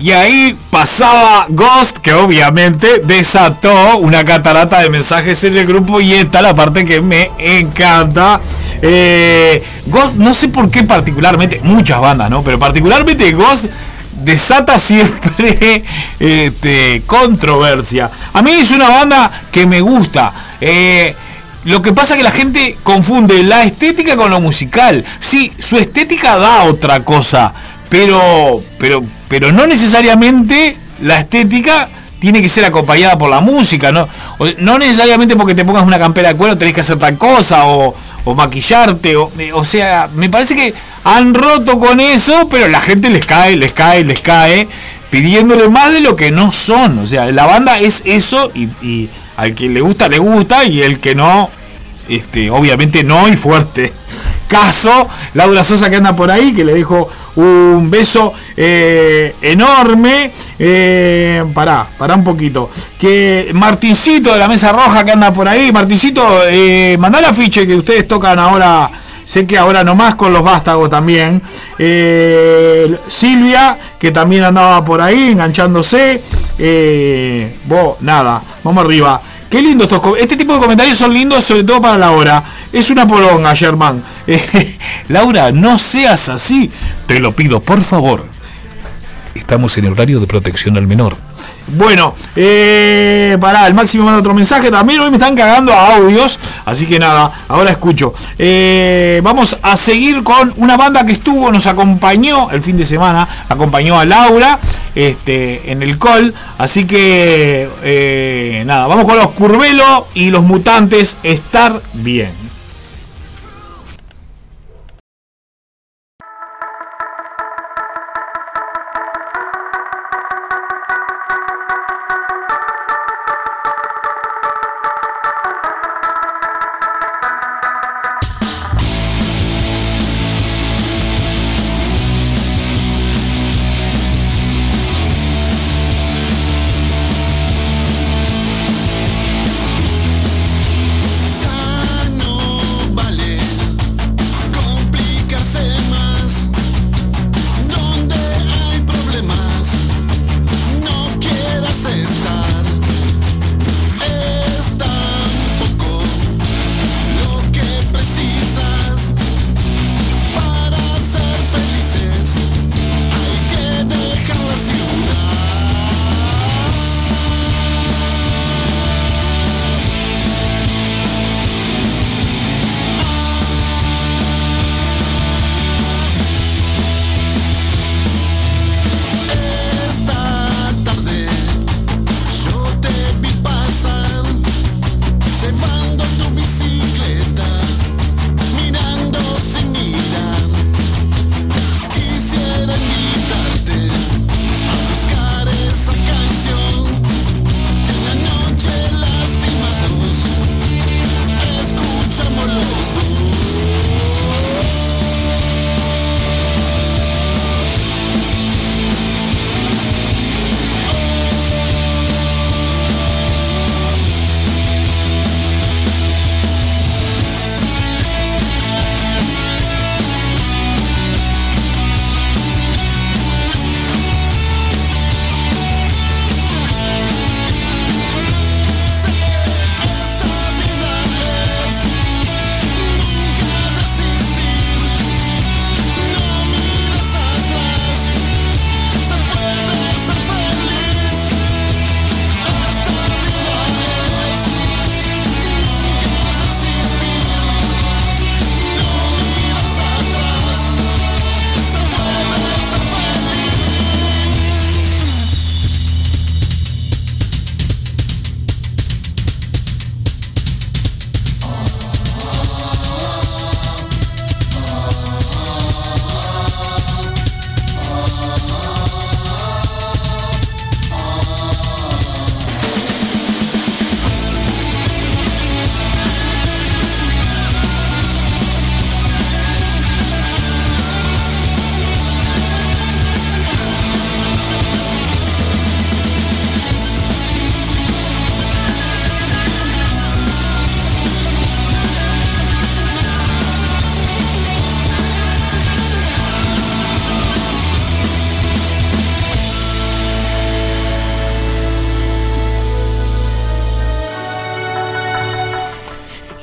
Y ahí pasaba Ghost, que obviamente desató una catarata de mensajes en el grupo. Y esta la parte que me encanta. Eh, Ghost, no sé por qué particularmente, muchas bandas, ¿no? Pero particularmente Ghost desata siempre este, controversia. A mí es una banda que me gusta. Eh, lo que pasa es que la gente confunde la estética con lo musical. Sí, su estética da otra cosa, pero, pero, pero no necesariamente la estética tiene que ser acompañada por la música, ¿no? No necesariamente porque te pongas una campera de cuero tenés que hacer tal cosa o, o maquillarte, o, o sea, me parece que han roto con eso, pero la gente les cae, les cae, les cae, pidiéndole más de lo que no son. O sea, la banda es eso y, y al que le gusta, le gusta y el que no, este, obviamente no y fuerte. Caso, Laura Sosa que anda por ahí, que le dejo un beso eh, enorme. Eh, pará, pará un poquito. Que Martincito de la Mesa Roja que anda por ahí. Martincito, eh, mandá el afiche que ustedes tocan ahora. Sé que ahora nomás con los vástagos también. Eh, Silvia, que también andaba por ahí enganchándose. Eh, vos, nada, vamos arriba. Qué lindo estos Este tipo de comentarios son lindos, sobre todo para Laura. Es una poronga, Germán. Eh, Laura, no seas así. Te lo pido, por favor. Estamos en horario de protección al menor. Bueno, eh, pará, el máximo manda otro mensaje. También hoy me están cagando a audios. Así que nada, ahora escucho. Eh, vamos a seguir con una banda que estuvo, nos acompañó el fin de semana. Acompañó a Laura este, en el call. Así que eh, nada, vamos con los Curvelo y los mutantes. Estar bien.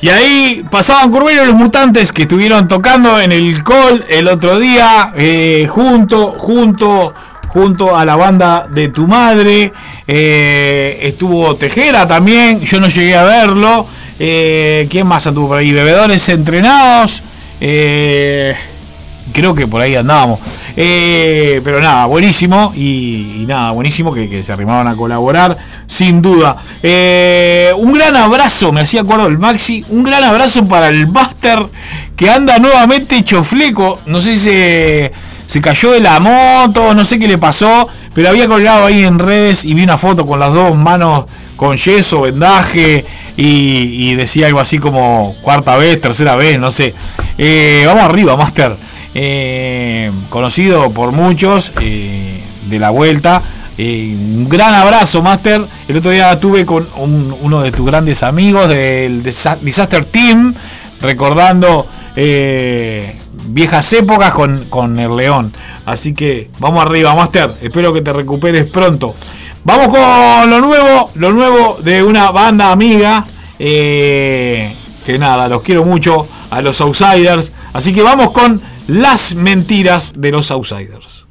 Y ahí pasaban Curvelo y los mutantes que estuvieron tocando en el call el otro día, eh, junto, junto, junto a la banda de tu madre. Eh, estuvo Tejera también, yo no llegué a verlo. Eh, ¿Quién más anduvo por ahí? Bebedores entrenados. Creo que por ahí andábamos. Eh, pero nada, buenísimo. Y, nada, buenísimo que, se arrimaban a colaborar, sin duda. Eh, un gran abrazo, me hacía acuerdo el Maxi. Un gran abrazo para el Buster que anda nuevamente hecho fleco. No sé si se, cayó de la moto, no sé qué le pasó. Pero había colgado ahí en redes y vi una foto con las dos manos con yeso, vendaje y, y decía algo así como cuarta vez, tercera vez, no sé. Eh, vamos arriba, Master. Eh, conocido por muchos eh, de la vuelta. Eh, un gran abrazo, Master. El otro día estuve con un- uno de tus grandes amigos del Disaster Team, recordando viejas épocas con, con el León. Así que vamos arriba, Master. Espero que te recuperes pronto. Vamos con lo nuevo, lo nuevo de una banda amiga. que nada, los quiero mucho a los Outsiders. Así que vamos con las mentiras de los Outsiders.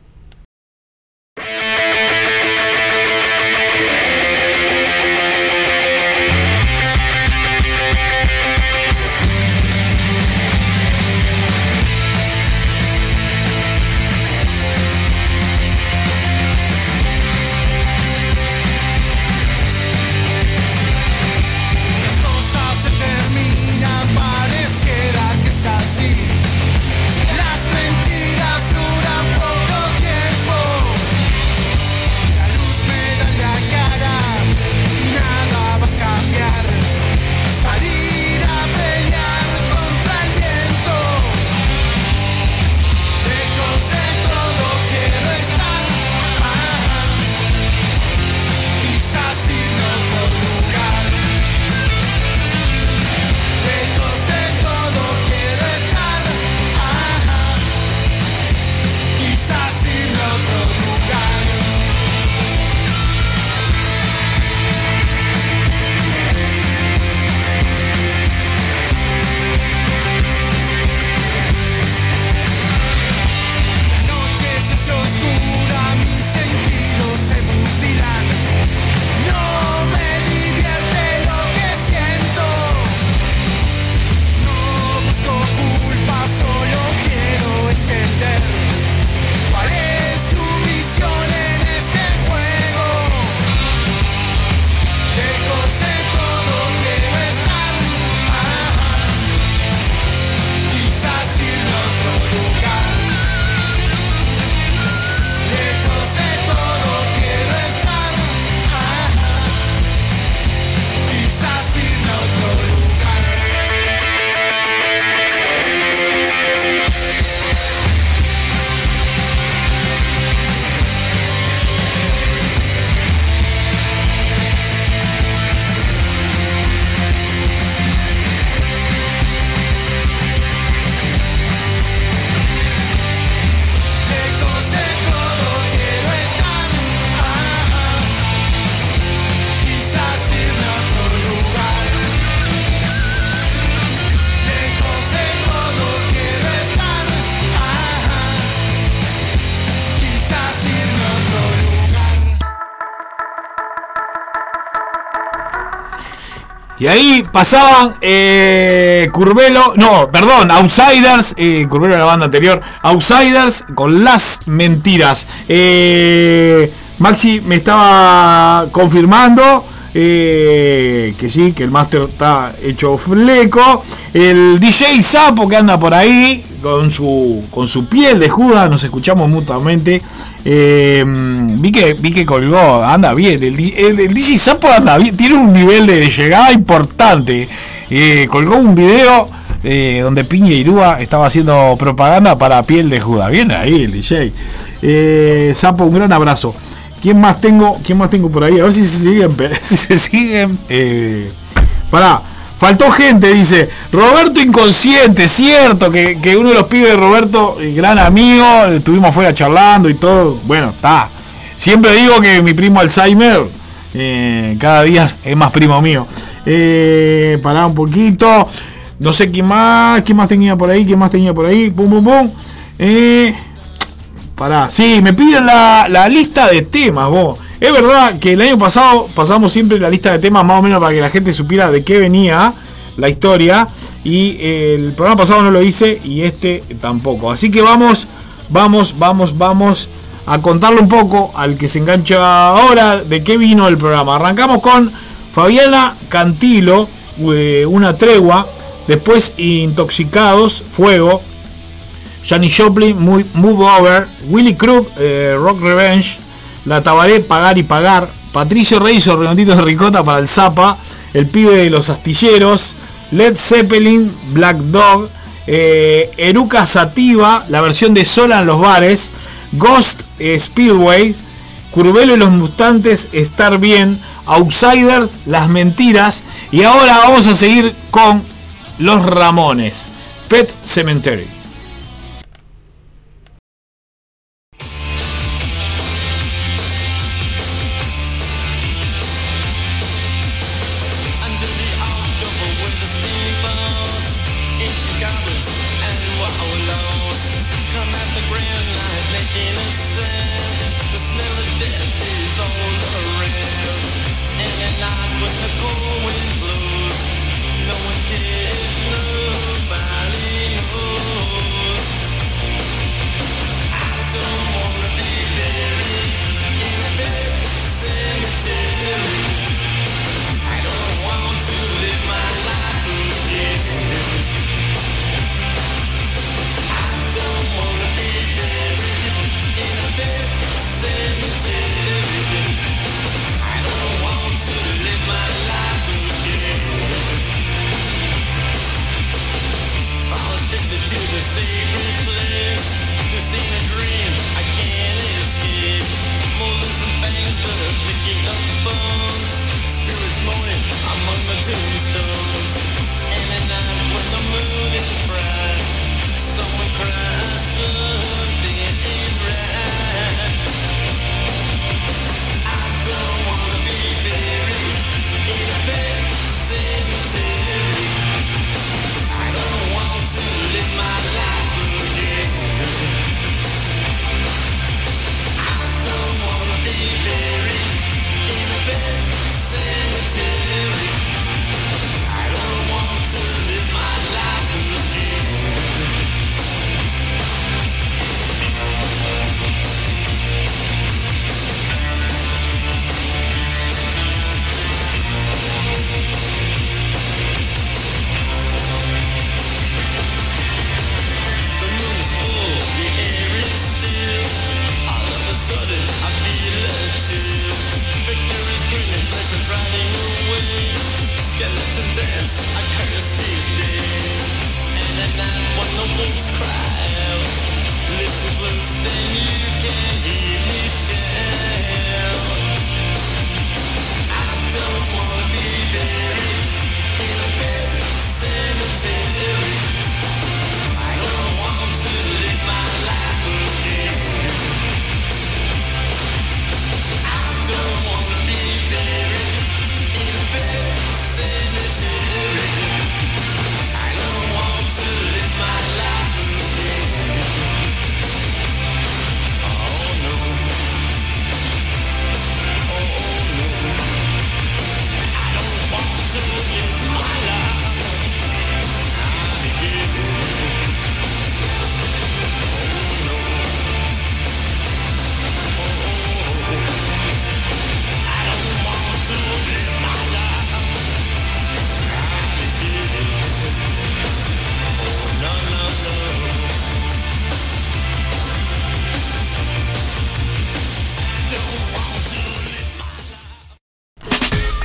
Y ahí pasaban eh, Curvelo, no, perdón, Outsiders, eh, Curvelo era la banda anterior, Outsiders con las mentiras. Eh, Maxi me estaba confirmando eh, que sí, que el máster está hecho fleco. El DJ Sapo que anda por ahí con su, con su piel de Judas, nos escuchamos mutuamente. Eh, vi, que, vi que colgó, anda bien. El, el- DJ Sapo anda bien, tiene un nivel de llegada importante. Eh, colgó un video donde Piña Irúa estaba haciendo propaganda para piel de Judas. Bien ahí el DJ. Sapo, un gran abrazo. ¿Quién más tengo? ¿Quién más tengo por ahí? A ver si se siguen. Si se siguen. Eh. Faltó gente, dice. Roberto Inconsciente, cierto, que, que uno de los pibes de Roberto, eh, gran amigo, estuvimos fuera charlando y todo. Bueno, está. Siempre digo que mi primo Alzheimer eh, cada día es más primo mío. Eh, pará un poquito. No sé quién más, quién más tenía por ahí, quién más tenía por ahí. Pum, pum, pum. Eh, Sí, me piden la, la lista de temas, vos. Es verdad que el año pasado pasamos siempre la lista de temas más o menos para que la gente supiera de qué venía la historia. Y eh, el programa pasado no lo hice y este tampoco. Así que vamos, vamos, vamos, vamos a contarle un poco al que se engancha ahora de qué vino el programa. Arrancamos con Fabiana Cantilo, eh, una tregua. Después Intoxicados, Fuego. Janis Joplin, muy Move Over, Willy Crook, eh, Rock Revenge, La Tabaré, Pagar y Pagar, Patricio Reyes, Redonditos de Ricota para el Zapa, El Pibe de los Astilleros, Led Zeppelin, Black Dog, eh, Eruca Sativa, la versión de Sola en los bares, Ghost eh, Speedway, Curvelo y los Mutantes, Estar Bien, Outsiders, Las Mentiras, y ahora vamos a seguir con Los Ramones, Pet Cemetery.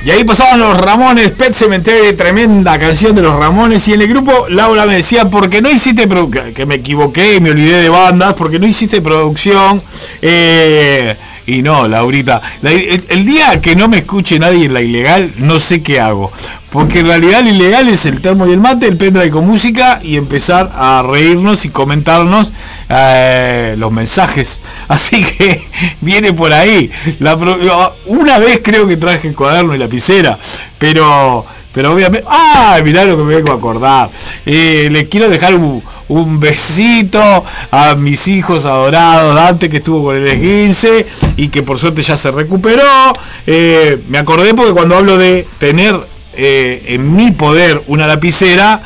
Y ahí pasaban los Ramones, Pet Cemetery, tremenda canción de los Ramones. Y en el grupo Laura me decía, porque no hiciste que me equivoqué me olvidé de bandas, porque no hiciste producción. Eh, y no, Laurita, la- el, el día que no me escuche nadie en la ilegal, no sé qué hago. Porque en realidad lo ilegal es el termo y el mate, el pendrive con música y empezar a reírnos y comentarnos eh, los mensajes. Así que viene por ahí. Pro- una vez creo que traje cuaderno y lapicera, pero pero obviamente. ¡Ah! Mirá lo que me vengo a acordar. Eh, les quiero dejar un, un besito a mis hijos adorados, Dante que estuvo con el esguince y que por suerte ya se recuperó. Eh, me acordé porque cuando hablo de tener eh, en mi poder una lapicera,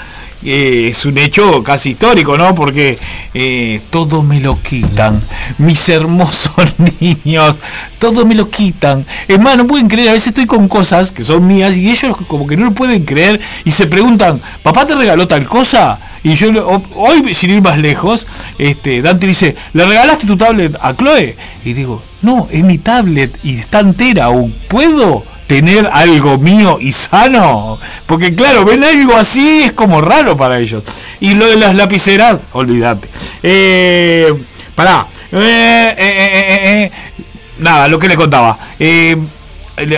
eh, es un hecho casi histórico, ¿no? Porque todo me lo quitan. Mis hermosos niños, todo me lo quitan. Es más, no pueden creer, a veces estoy con cosas que son mías y ellos como que no lo pueden creer y se preguntan, ¿papá te regaló tal cosa? Y yo hoy, sin ir más lejos, este, Dante dice, ¿le regalaste tu tablet a Chloe? Y digo, no, es mi tablet y está entera aún. ¿Puedo? tener algo mío y sano. Porque claro, ven algo así, es como raro para ellos. Y lo de las lapiceras, olvídate. Eh, pará. Eh, eh, eh. Nada, lo que les contaba.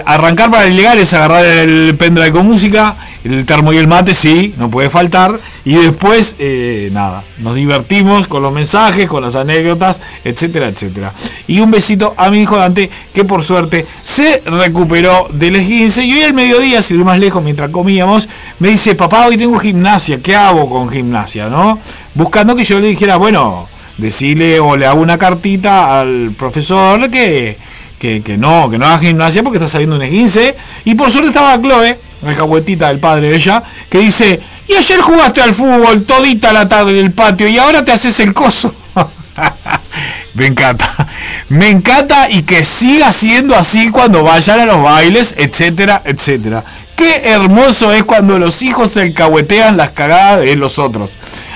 Arrancar para el ilegal es agarrar el pendrive con música, el termo y el mate, sí, no puede faltar. Y después, eh, nada, nos divertimos con los mensajes, con las anécdotas, etcétera, etcétera. Y un besito a mi hijo Dante, que por suerte se recuperó del esguince. Y hoy al mediodía, ir más lejos, mientras comíamos, me dice, papá, hoy tengo gimnasia, ¿qué hago con gimnasia? ¿No? Buscando que yo le dijera, bueno, decirle o le hago una cartita al profesor que, que, no, que no haga gimnasia porque está saliendo un esguince. Y por suerte estaba Chloe, la cahuetita del padre de ella, que dice, y ayer jugaste al fútbol todita la tarde en el patio y ahora te haces el coso. Me encanta, me encanta y que siga siendo así cuando vayan a los bailes, etcétera, etcétera. Qué hermoso es cuando los hijos se alcahuetean las cagadas de los otros.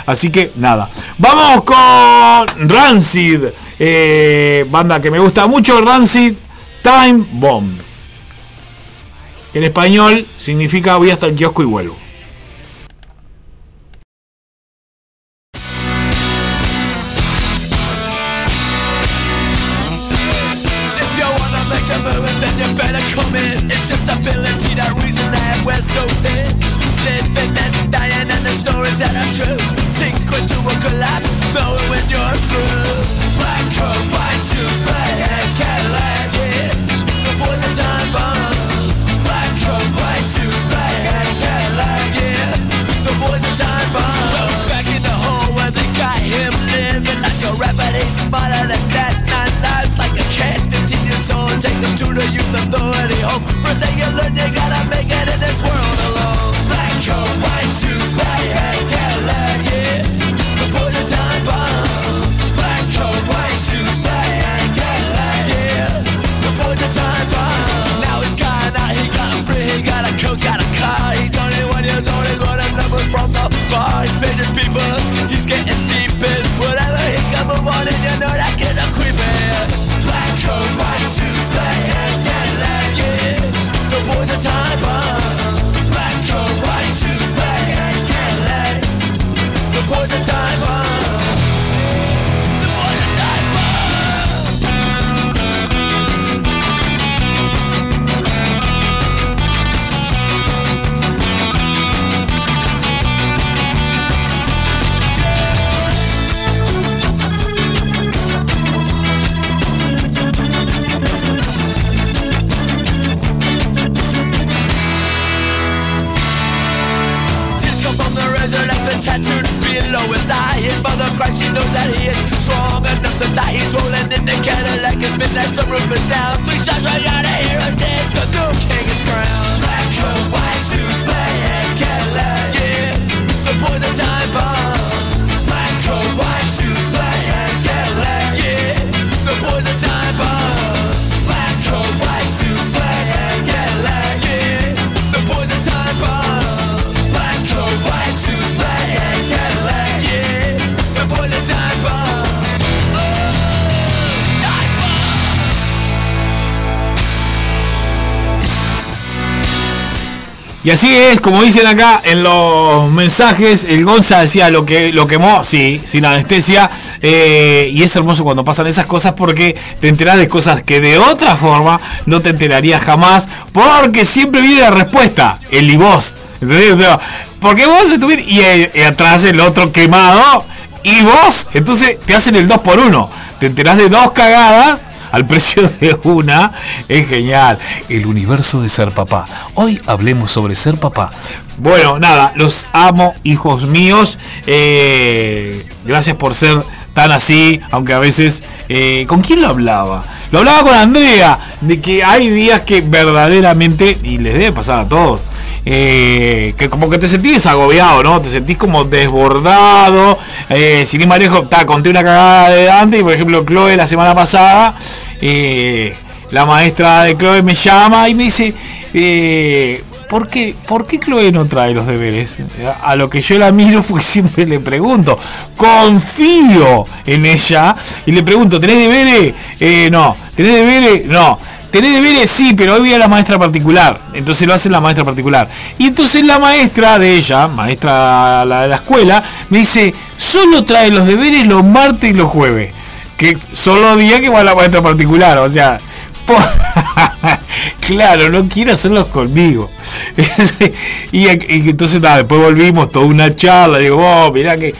Así que nada, vamos con Rancid, eh, banda que me gusta mucho, Rancid Time Bomb. En español significa voy hasta el kiosco y vuelvo. Stories that are true. Sink a collapse, knowing when you're through. Black coat, white shoes, black hat, Cadillac, yeah. The boys are time bomb. He got a coat, got a car. He's only one years old, he's running numbers from the bar. He's paying his people, he's getting deep in whatever he can move on, and you know that kid a creeping. Black coat, white shoes, black hat, Cadillac, yeah. The boys are time bomb. Black coat, white shoes, black hat, Cadillac. The boys are tattooed below his eye. His mother cries, she knows that he is strong enough to die He's rolling in the Cadillac, it's midnight, some roof is down. Three shots right out of here and then the new king is crowned. Black coat, white shoes, hat, Cadillac, yeah The poison time bomb. Black coat, white shoes, hat, Cadillac, yeah The poison time bomb Y así es, como dicen acá en los mensajes, el Gonza decía lo que lo quemó, sí, sin anestesia. eh, y es hermoso cuando pasan esas cosas porque te enteras de cosas que de otra forma no te enterarías jamás. Porque siempre viene la respuesta, el y vos. Porque vos estuviste y, eh, y atrás el otro quemado y vos. Entonces te hacen el 2 por 1 Te enterás de dos cagadas al precio de una, es genial. El universo de ser papá. Hoy hablemos sobre ser papá. Bueno, nada, los amo, hijos míos. Eh, gracias por ser tan así, aunque a veces... eh, ¿Con quién lo hablaba? Lo hablaba con Andrea, de que hay días que verdaderamente, y les debe pasar a todos, eh, que como que te sentís agobiado, ¿no? Te sentís como desbordado. Eh, sin ir más lejos, ta, conté una cagada de antes, y por ejemplo, Chloe la semana pasada, eh, la maestra de Chloe me llama y me dice, eh, ¿por, qué, ¿por qué Chloe no trae los deberes? A lo que yo la miro porque siempre le pregunto, confío en ella y le pregunto, ¿tenés deberes? No, ¿tenés deberes? No. Tenés deberes, sí, pero hoy voy la maestra particular. Entonces lo hace la maestra particular. Y entonces la maestra de ella, maestra la de la escuela, me dice, solo trae los deberes los martes y los jueves. Que son días que va la maestra particular. O sea, claro, no quiere hacerlos conmigo. y, entonces nada, después volvimos, toda una charla. Digo, vos, mirá que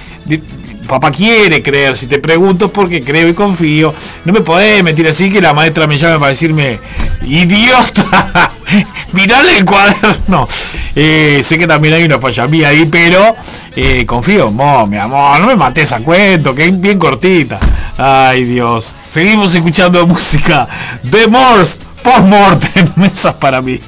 papá quiere creer. Si te pregunto porque creo y confío. No me podés meter así que la maestra me llame para decirme, idiota, mirale el cuaderno. Eh, sé que también hay una falla mía ahí, pero eh, confío en mi amor. No me mates a cuento, que es bien cortita. Ay, Dios. Seguimos escuchando música de Morse, post-mortem, mesas para mí.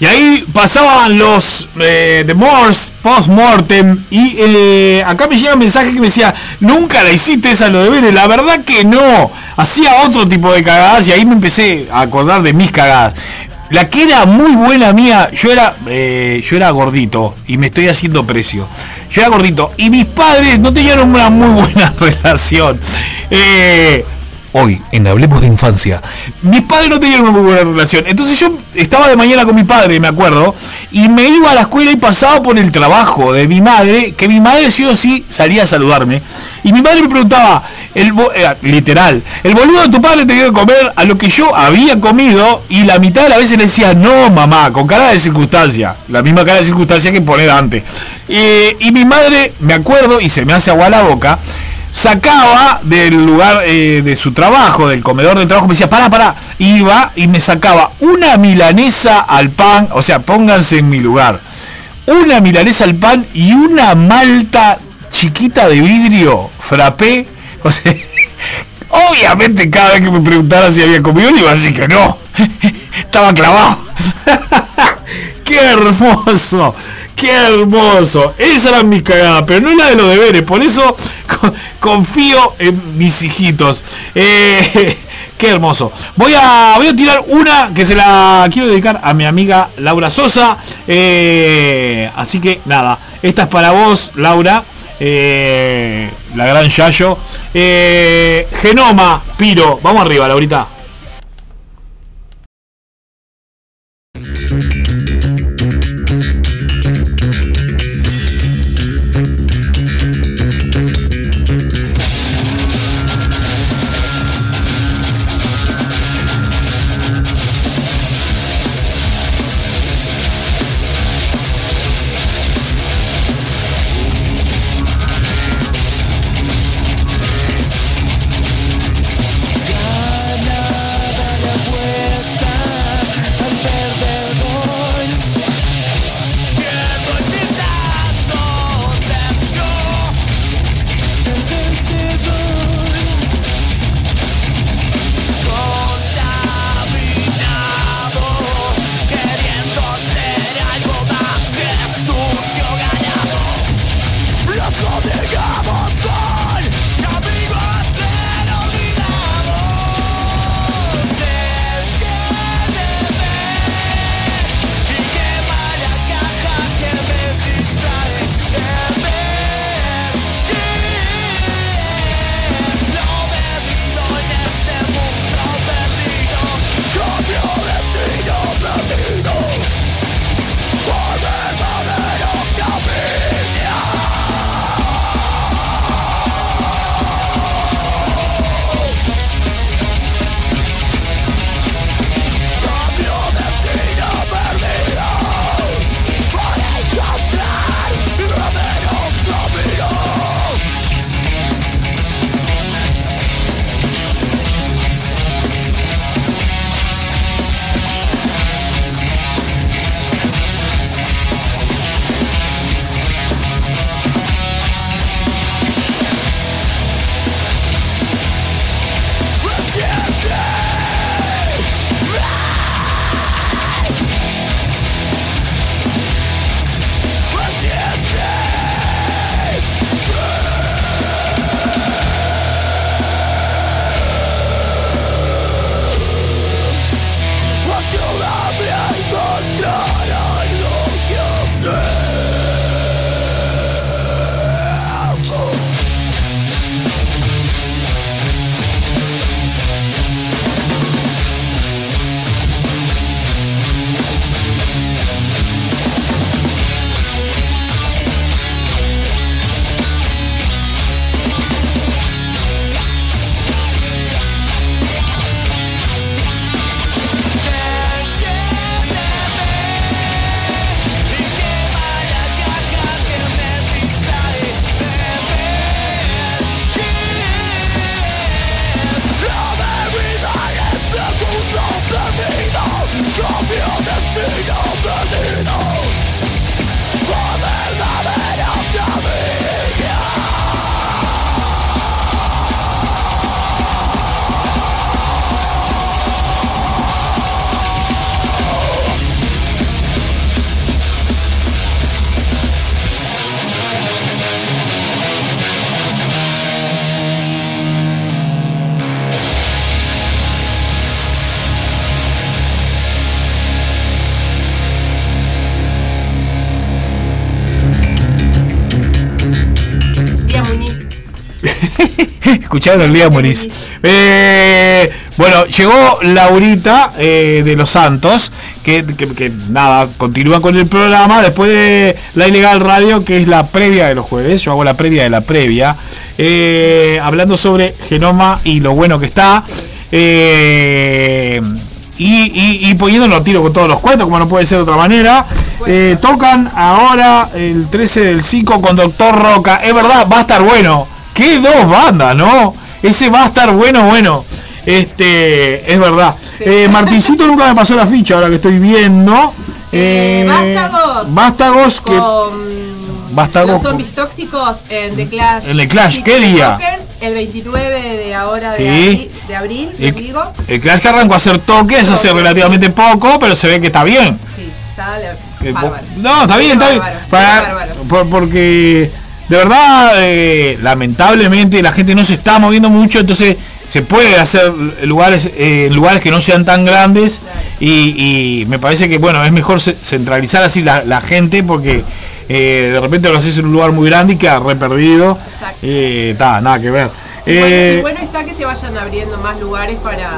Y ahí pasaban los eh, The Morse post-mortem. Y eh, acá me llega un mensaje que me decía: Nunca la hiciste esa lo de Vélez. La verdad que no. Hacía otro tipo de cagadas y ahí me empecé a acordar de mis cagadas. La que era muy buena mía, yo era, eh, yo era gordito y me estoy haciendo precio. Yo era gordito y mis padres no tenían una muy buena relación. Eh, hoy en Hablemos de Infancia, mis padres no tenían una muy buena relación. Entonces yo estaba de mañana con mi padre, me acuerdo, y me iba a la escuela y pasaba por el trabajo de mi madre, que mi madre sí o sí salía a saludarme. Y mi madre me preguntaba, el eh, literal, el boludo de tu padre te dio comer a lo que yo había comido y la mitad de las veces le decía, no mamá, con cara de circunstancia, la misma cara de circunstancia que poner antes. Eh, y mi madre, me acuerdo, y se me hace agua la boca, sacaba del lugar eh, de su trabajo, del comedor del trabajo, me decía, pará, pará, iba y me sacaba una milanesa al pan, o sea, pónganse en mi lugar, una milanesa al pan y una malta chiquita de vidrio, frappé, o sea, obviamente cada vez que me preguntara si había comido, le iba a decir que no, estaba clavado. ¡Qué hermoso! ¡Qué hermoso! Esa era mi cagada, pero no la de los deberes. Por eso co- confío en mis hijitos. Eh, ¡Qué hermoso! Voy a, voy a tirar una que se la quiero dedicar a mi amiga Laura Sosa. Eh, así que nada, esta es para vos, Laura. Eh, la gran Yayo. Eh, Genoma, Piro. Vamos arriba, Laurita. Escucharon el día Moris. Eh, bueno, llegó Laurita eh, de Los Santos, que, que- que, nada, continúa con el programa después de la Ilegal Radio, que es la previa de los jueves. Yo hago la previa de la previa, eh, hablando sobre Genoma y lo bueno que está. Eh, y, y, y poniéndolo a tiro con todos los cuentos, como no puede ser de otra manera. Eh, tocan ahora el 13 del 5 con Doctor Roca. Es verdad, va a estar bueno. Qué dos bandas, ¿no? Ese va a estar bueno, bueno. Este, es verdad. Eh, Martincito nunca me pasó la ficha, ahora que estoy viendo. Eh, Eh, Vástagos. Vástagos que. Con Vástagos los zombies tóxicos en The Clash. En The Clash, ¿qué día? Rockers, El 29 de ahora de, Sí. abril, de abril, El, digo. el Clash que arrancó a hacer toques hace relativamente poco, pero se ve que está bien. Sí, está bárbaro. No, está bien, está bien. Bárbaro, Para- bárbaro. por- porque de verdad, eh, lamentablemente, la gente no se está moviendo mucho, entonces se puede hacer lugares eh, lugares que no sean tan grandes y, me parece que bueno es mejor ce- centralizar así la gente porque eh, de repente lo haces en un lugar muy grande y queda re perdido. Eh, ta, nada que ver. Y bueno, Eh, y bueno está que se vayan abriendo más lugares para,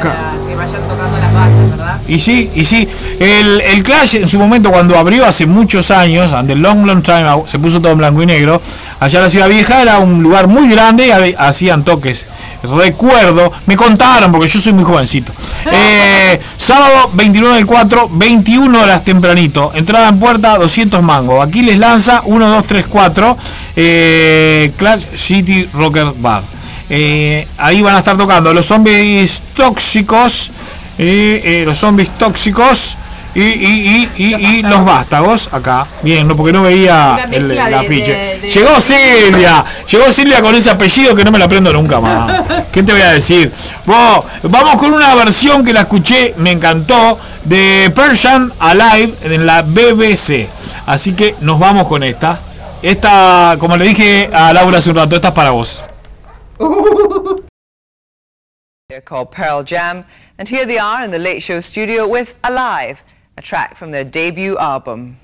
que vayan tocando las bandas, ¿verdad? Y sí, y sí. El, el Clash en su momento cuando abrió hace muchos años, and the long long time se puso todo en blanco y negro, allá en la ciudad vieja era un lugar muy grande y hacían toques. Recuerdo, me contaron porque yo soy muy jovencito. Eh, sábado 29 del 4, 21 horas tempranito. Entrada en puerta 200 mangos. Aquí les lanza 1, 2, 3, 4. Eh, Clash City Rocker Bar. Eh, ahí van a estar tocando los zombies tóxicos. eh, eh, los zombies tóxicos y, y, y, y, y los vástagos acá. Bien, no porque no veía el, el afiche. de- de- Llegó Silvia, llegó Silvia con ese apellido que no me la aprendo nunca más. ¿Qué te voy a decir? Bueno, vamos con una versión que la escuché, me encantó, de Persian Alive en la BBC. Así que nos vamos con esta. Esta, como le dije a Laura hace un rato, esta es para vos. They're called Pearl Jam, and here they are in the Late Show studio with Alive, a track from their debut album.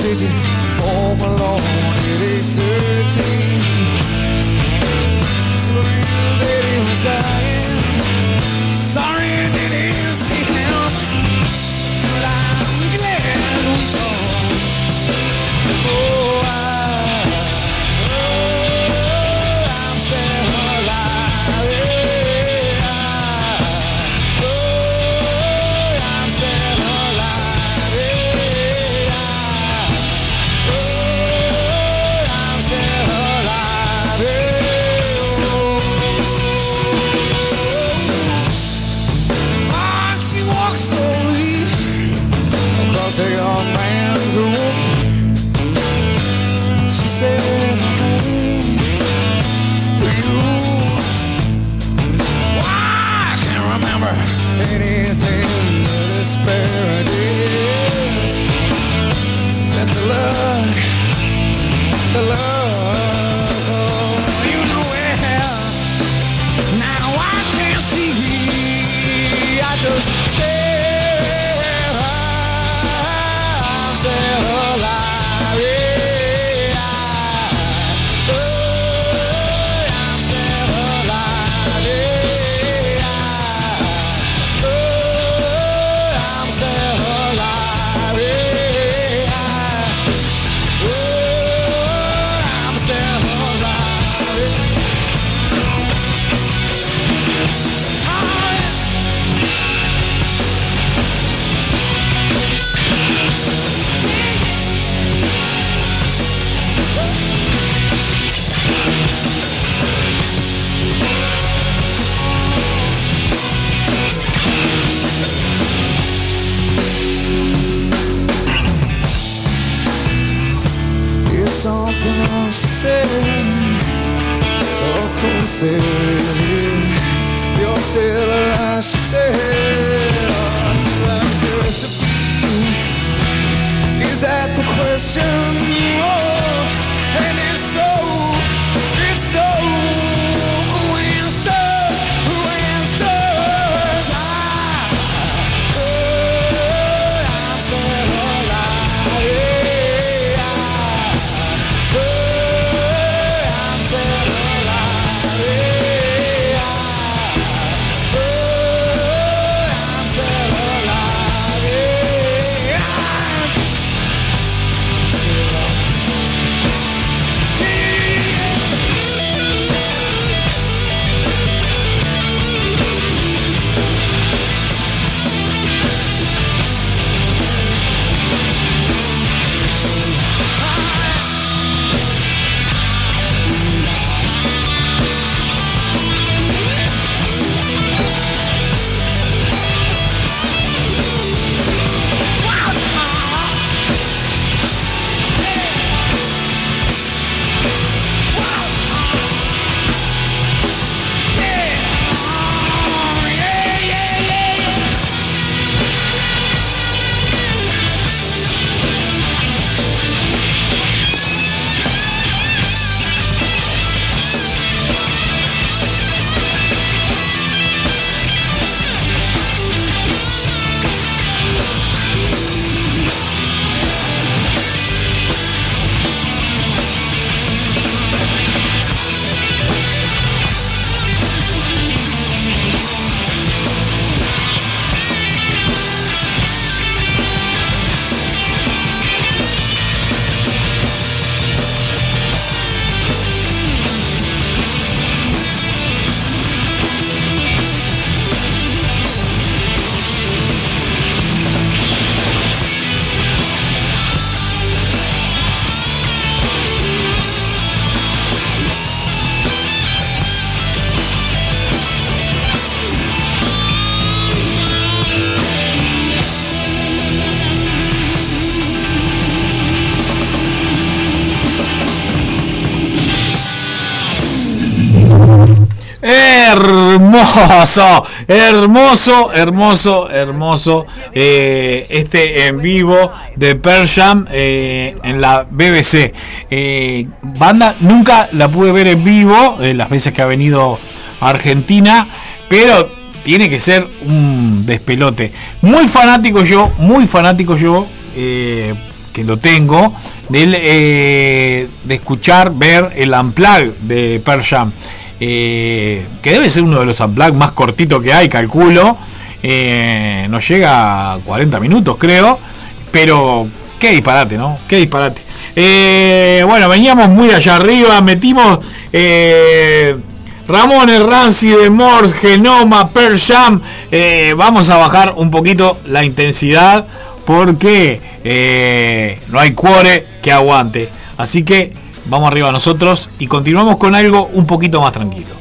City. Home alone it is anything but. Said the love, the love, you know. Now I can't see, I just stare. said, Is? You're still alive, she said. Is that the question? Oh. hermoso, hermoso, hermoso, eh, este en vivo de Pearl Jam eh, en la BBC. Eh, banda, nunca la pude ver en vivo, las veces que ha venido a Argentina, pero tiene que ser un despelote. Muy fanático yo, muy fanático yo, que lo tengo, del, de escuchar, ver el Unplug de Pearl Jam. Eh, que debe ser uno de los unplugs más cortitos que hay, calculo. Eh, nos llega a 40 minutos, creo. Pero qué disparate, ¿no? Qué disparate. Eh, bueno, veníamos muy allá arriba, metimos eh, Ramones, Rancy, de Morse, Genoma, Per Jam. vamos a bajar un poquito la intensidad porque no hay cuore que aguante. Así que vamos arriba nosotros y continuamos con algo un poquito más tranquilo.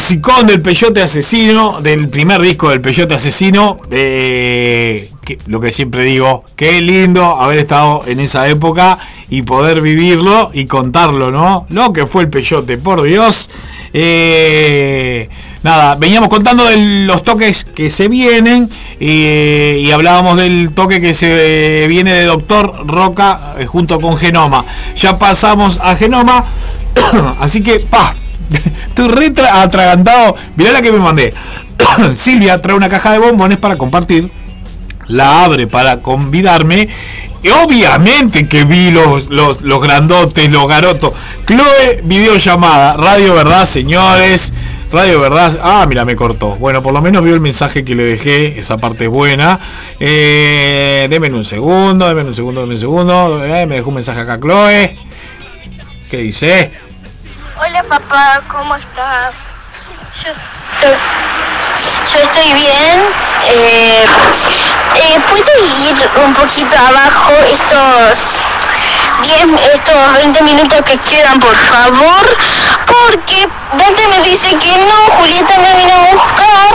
Clasicón del Peyote Asesino, del primer disco del Peyote Asesino. eh, lo que siempre digo, qué lindo haber estado en esa época y poder vivirlo y contarlo, ¿no? Lo que fue el Peyote, por Dios. Eh, nada, veníamos contando de los toques que se vienen eh, y hablábamos del toque que se viene de Doctor Roca eh, junto con Genoma. Ya pasamos a Genoma, así que, pa, estoy re tra- atragantado. Mirá la que me mandé. Silvia trae una caja de bombones para compartir. La abre para convidarme. Y obviamente que vi los, los, los grandotes, los garotos. Chloe, videollamada. Radio Verdad, señores. Radio Verdad. Ah, mira, me cortó. Bueno, por lo menos vio el mensaje que le dejé. Esa parte es buena. Eh, denme un segundo, denme un segundo, denme un segundo. Eh, me dejó un mensaje acá, Chloe. ¿Qué dice? Hola papá, ¿cómo estás? Yo estoy, bien. Eh, eh, ¿Puedo ir un poquito abajo estos 10, estos 20 minutos que quedan, por favor? Porque Dante me dice que no, Julieta me vino a buscar.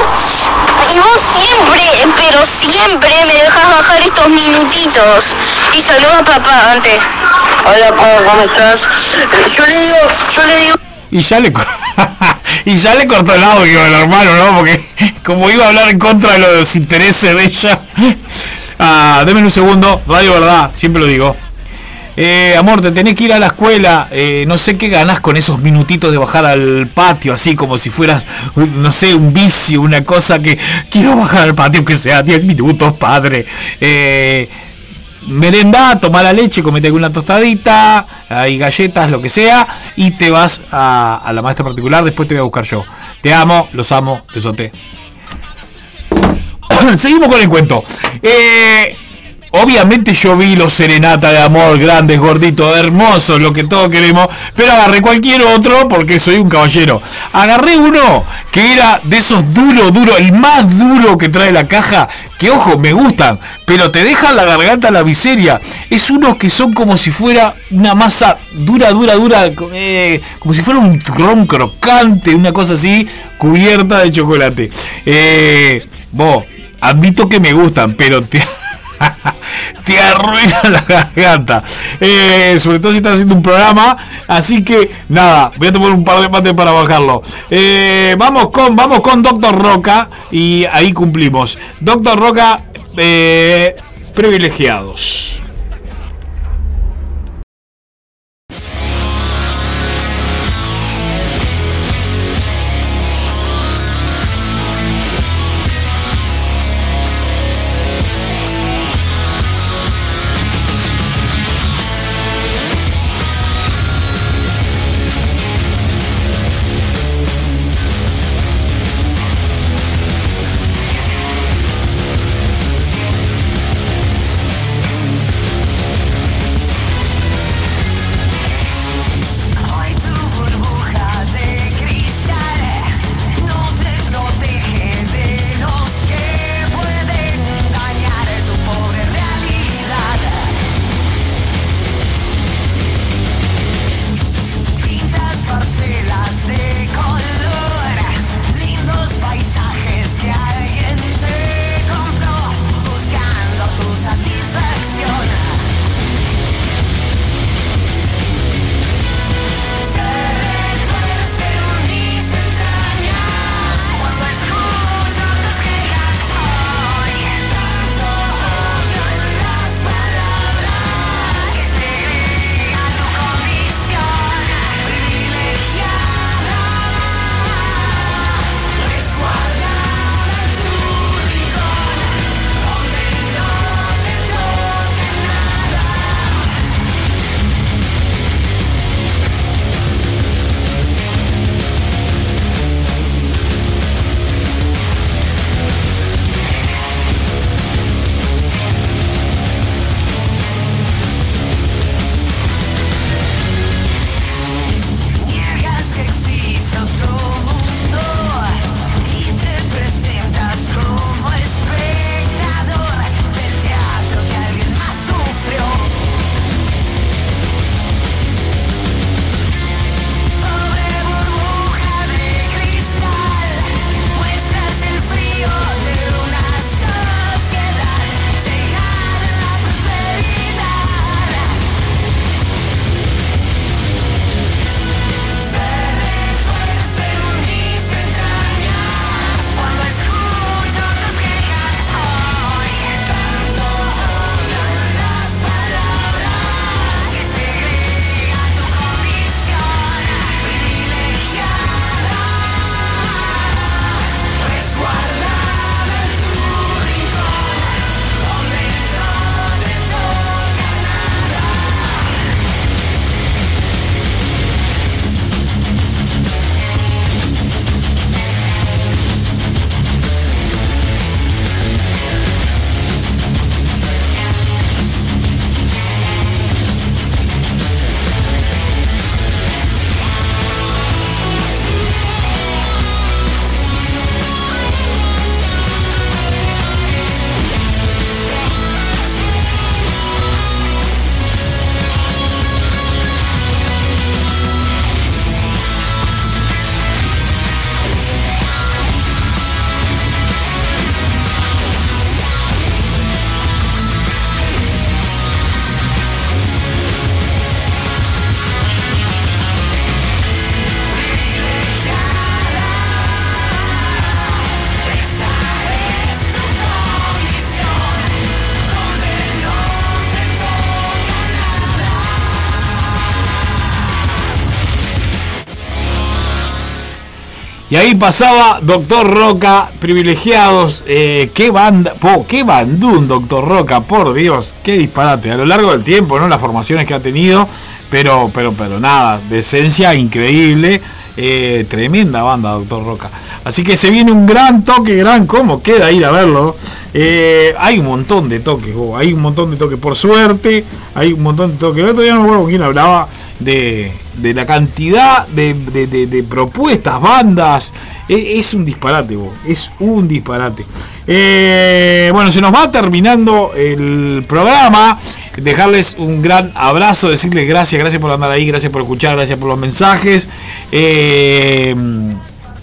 Y vos siempre, pero siempre me dejas bajar estos minutitos. Y saluda a papá, Dante. Hola, papá, ¿cómo estás? Yo le digo, yo le digo... Y ya le y ya le cortó el audio al hermano, ¿no? Porque como iba a hablar en contra de los intereses de ella. Ah, deme un segundo, radio verdad, siempre lo digo. Eh, amor, te tenés que ir a la escuela. eh, no sé qué ganás con esos minutitos de bajar al patio, así como si fueras, no sé, un vicio, una cosa que quiero bajar al patio, que sea 10 minutos, padre. Eh, merendá, toma la leche, comete alguna tostadita, hay galletas, lo que sea, y te vas a, a la maestra particular, después te voy a buscar yo. Te amo, los amo, besote. Seguimos con el cuento. Eh, obviamente yo vi los serenata de amor, grandes, gorditos, hermosos, lo que todos queremos, pero agarré cualquier otro porque soy un caballero. Agarré uno que era de esos duro, duro, el más duro que trae la caja, que ojo, me gustan, pero te dejan la garganta la miseria. Es unos que son como si fuera una masa dura, dura, dura, eh, como si fuera un ron crocante, una cosa así, cubierta de chocolate. Eh, vos, admito que me gustan, pero te, te arruina la garganta. Eh, sobre todo si estás haciendo un programa. Así que nada, voy a tomar un par de mates para bajarlo. Eh, vamos con, vamos con Doctor Roca. Y ahí cumplimos. Doctor Roca, eh, privilegiados. Y ahí pasaba Doctor Roca, privilegiados. eh, qué banda, po, qué bandún, Doctor Roca, por Dios, qué disparate. A lo largo del tiempo, ¿no? Las formaciones que ha tenido, pero, pero, pero nada, de esencia increíble. eh, tremenda banda, Doctor Roca. Así que se viene un gran toque, gran cómo queda ir a verlo. Eh, hay un montón de toques, hay un montón de toques. Por suerte, hay un montón de toques. El otro día no me acuerdo con quién hablaba de, de la cantidad de, de- de- propuestas, bandas. E- Es, un disparate, bo, es un disparate. Eh, bueno, se nos va terminando el programa. Dejarles un gran abrazo, decirles gracias, gracias por andar ahí, gracias por escuchar, gracias por los mensajes. Eh,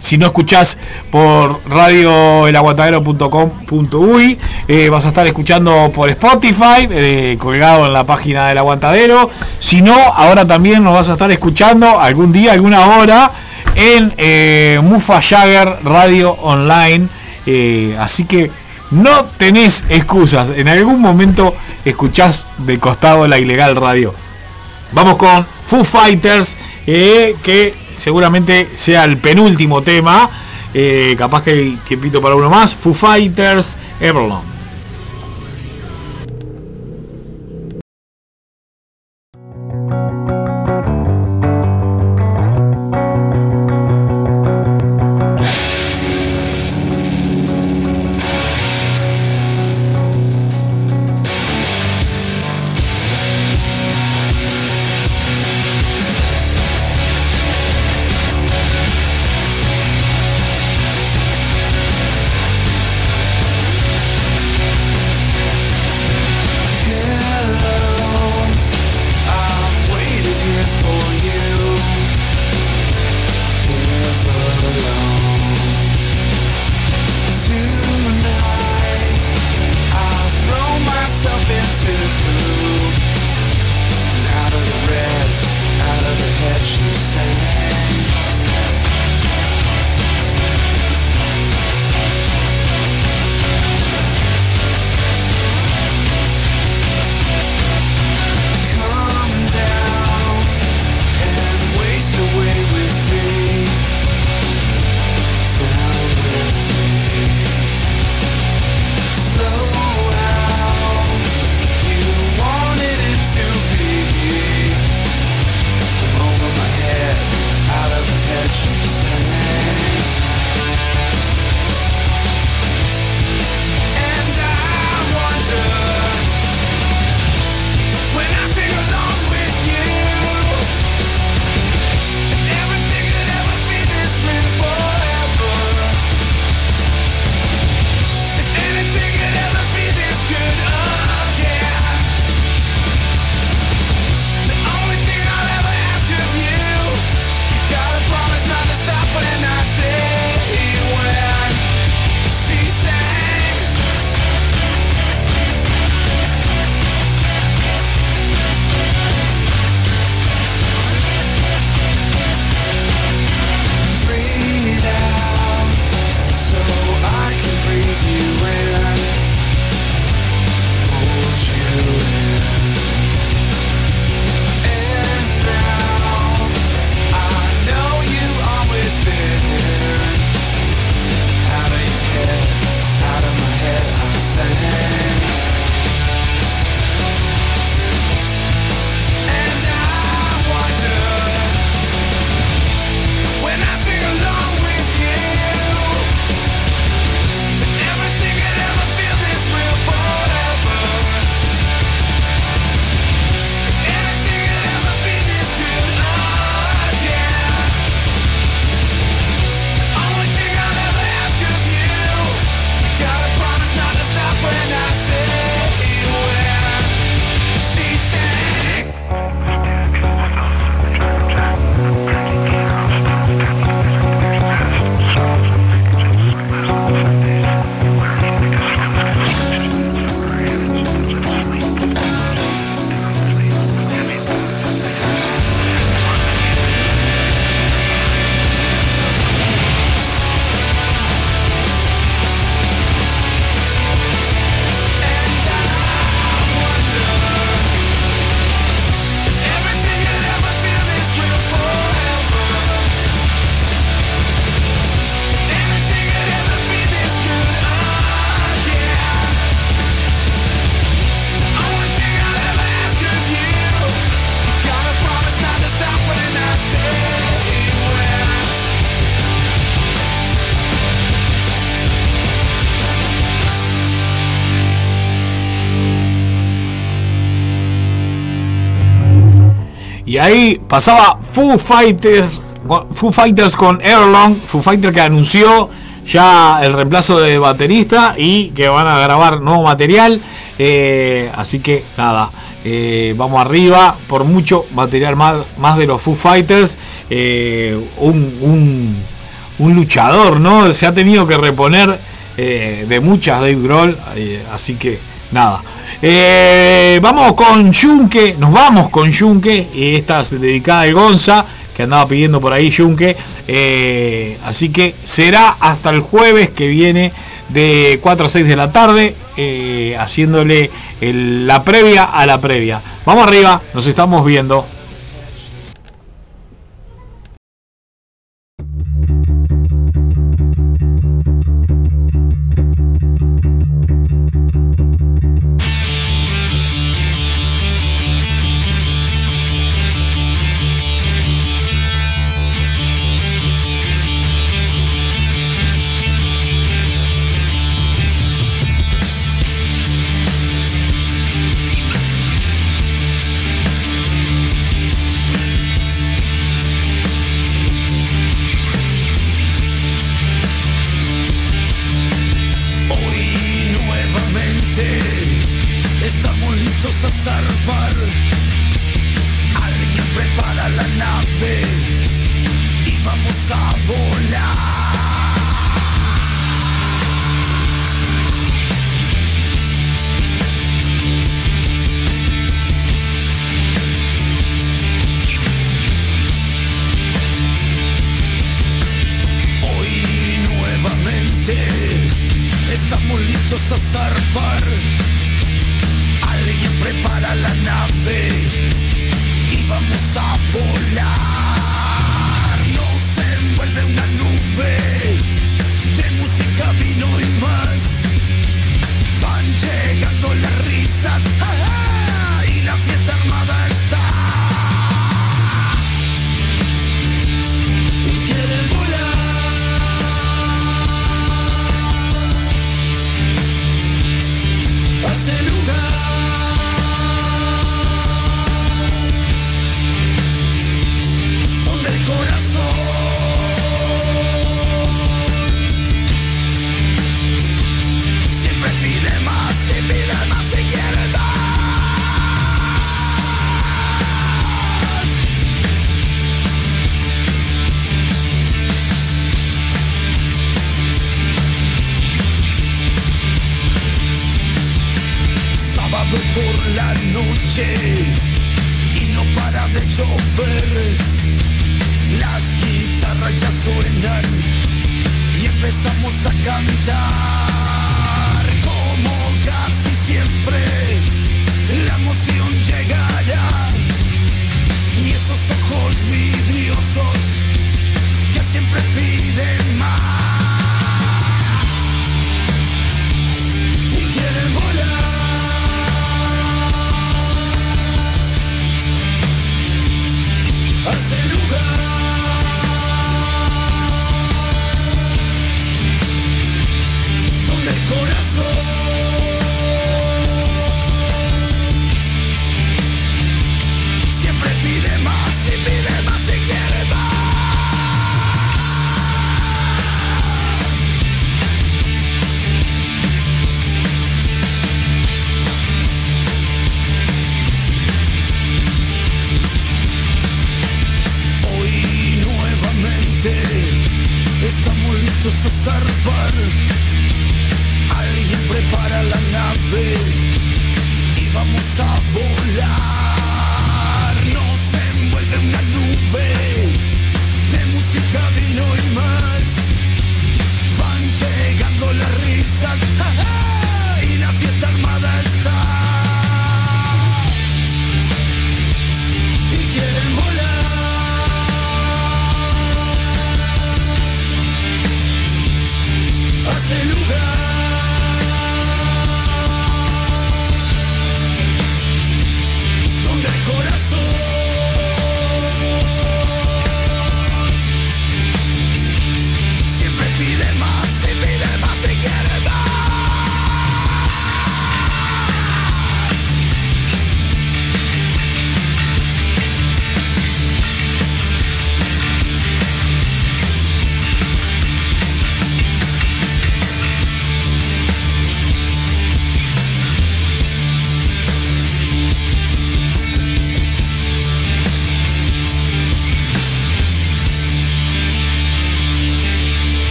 si no escuchás por radioelaguantadero.com.uy, eh, vas a estar escuchando por Spotify, eh, colgado en la página del Aguantadero. Si no, ahora también nos vas a estar escuchando algún día, alguna hora, en eh, Mufa Jagger Radio Online. Eh, así que no tenés excusas. En algún momento escuchás de costado la ilegal radio. Vamos con Foo Fighters, eh, que seguramente sea el penúltimo tema. Eh, capaz que hay tiempito para uno más. Foo Fighters, Everlong. Ahí pasaba Foo Fighters, Foo Fighters con Erlong, Foo Fighters que anunció ya el reemplazo de baterista y que van a grabar nuevo material. Eh, así que nada, eh, vamos arriba por mucho material más, más de los Foo Fighters. Eh, un, un- un luchador, ¿no? Se ha tenido que reponer de muchas Dave Grohl. así que nada. Eh, vamos con Junque, nos vamos con Junque. Y esta es dedicada al Gonza, que andaba pidiendo por ahí Junque. Eh, así que será hasta el jueves que viene de 4 a 6 de la tarde, eh, haciéndole la previa a la previa. Vamos arriba, nos estamos viendo. Estamos listos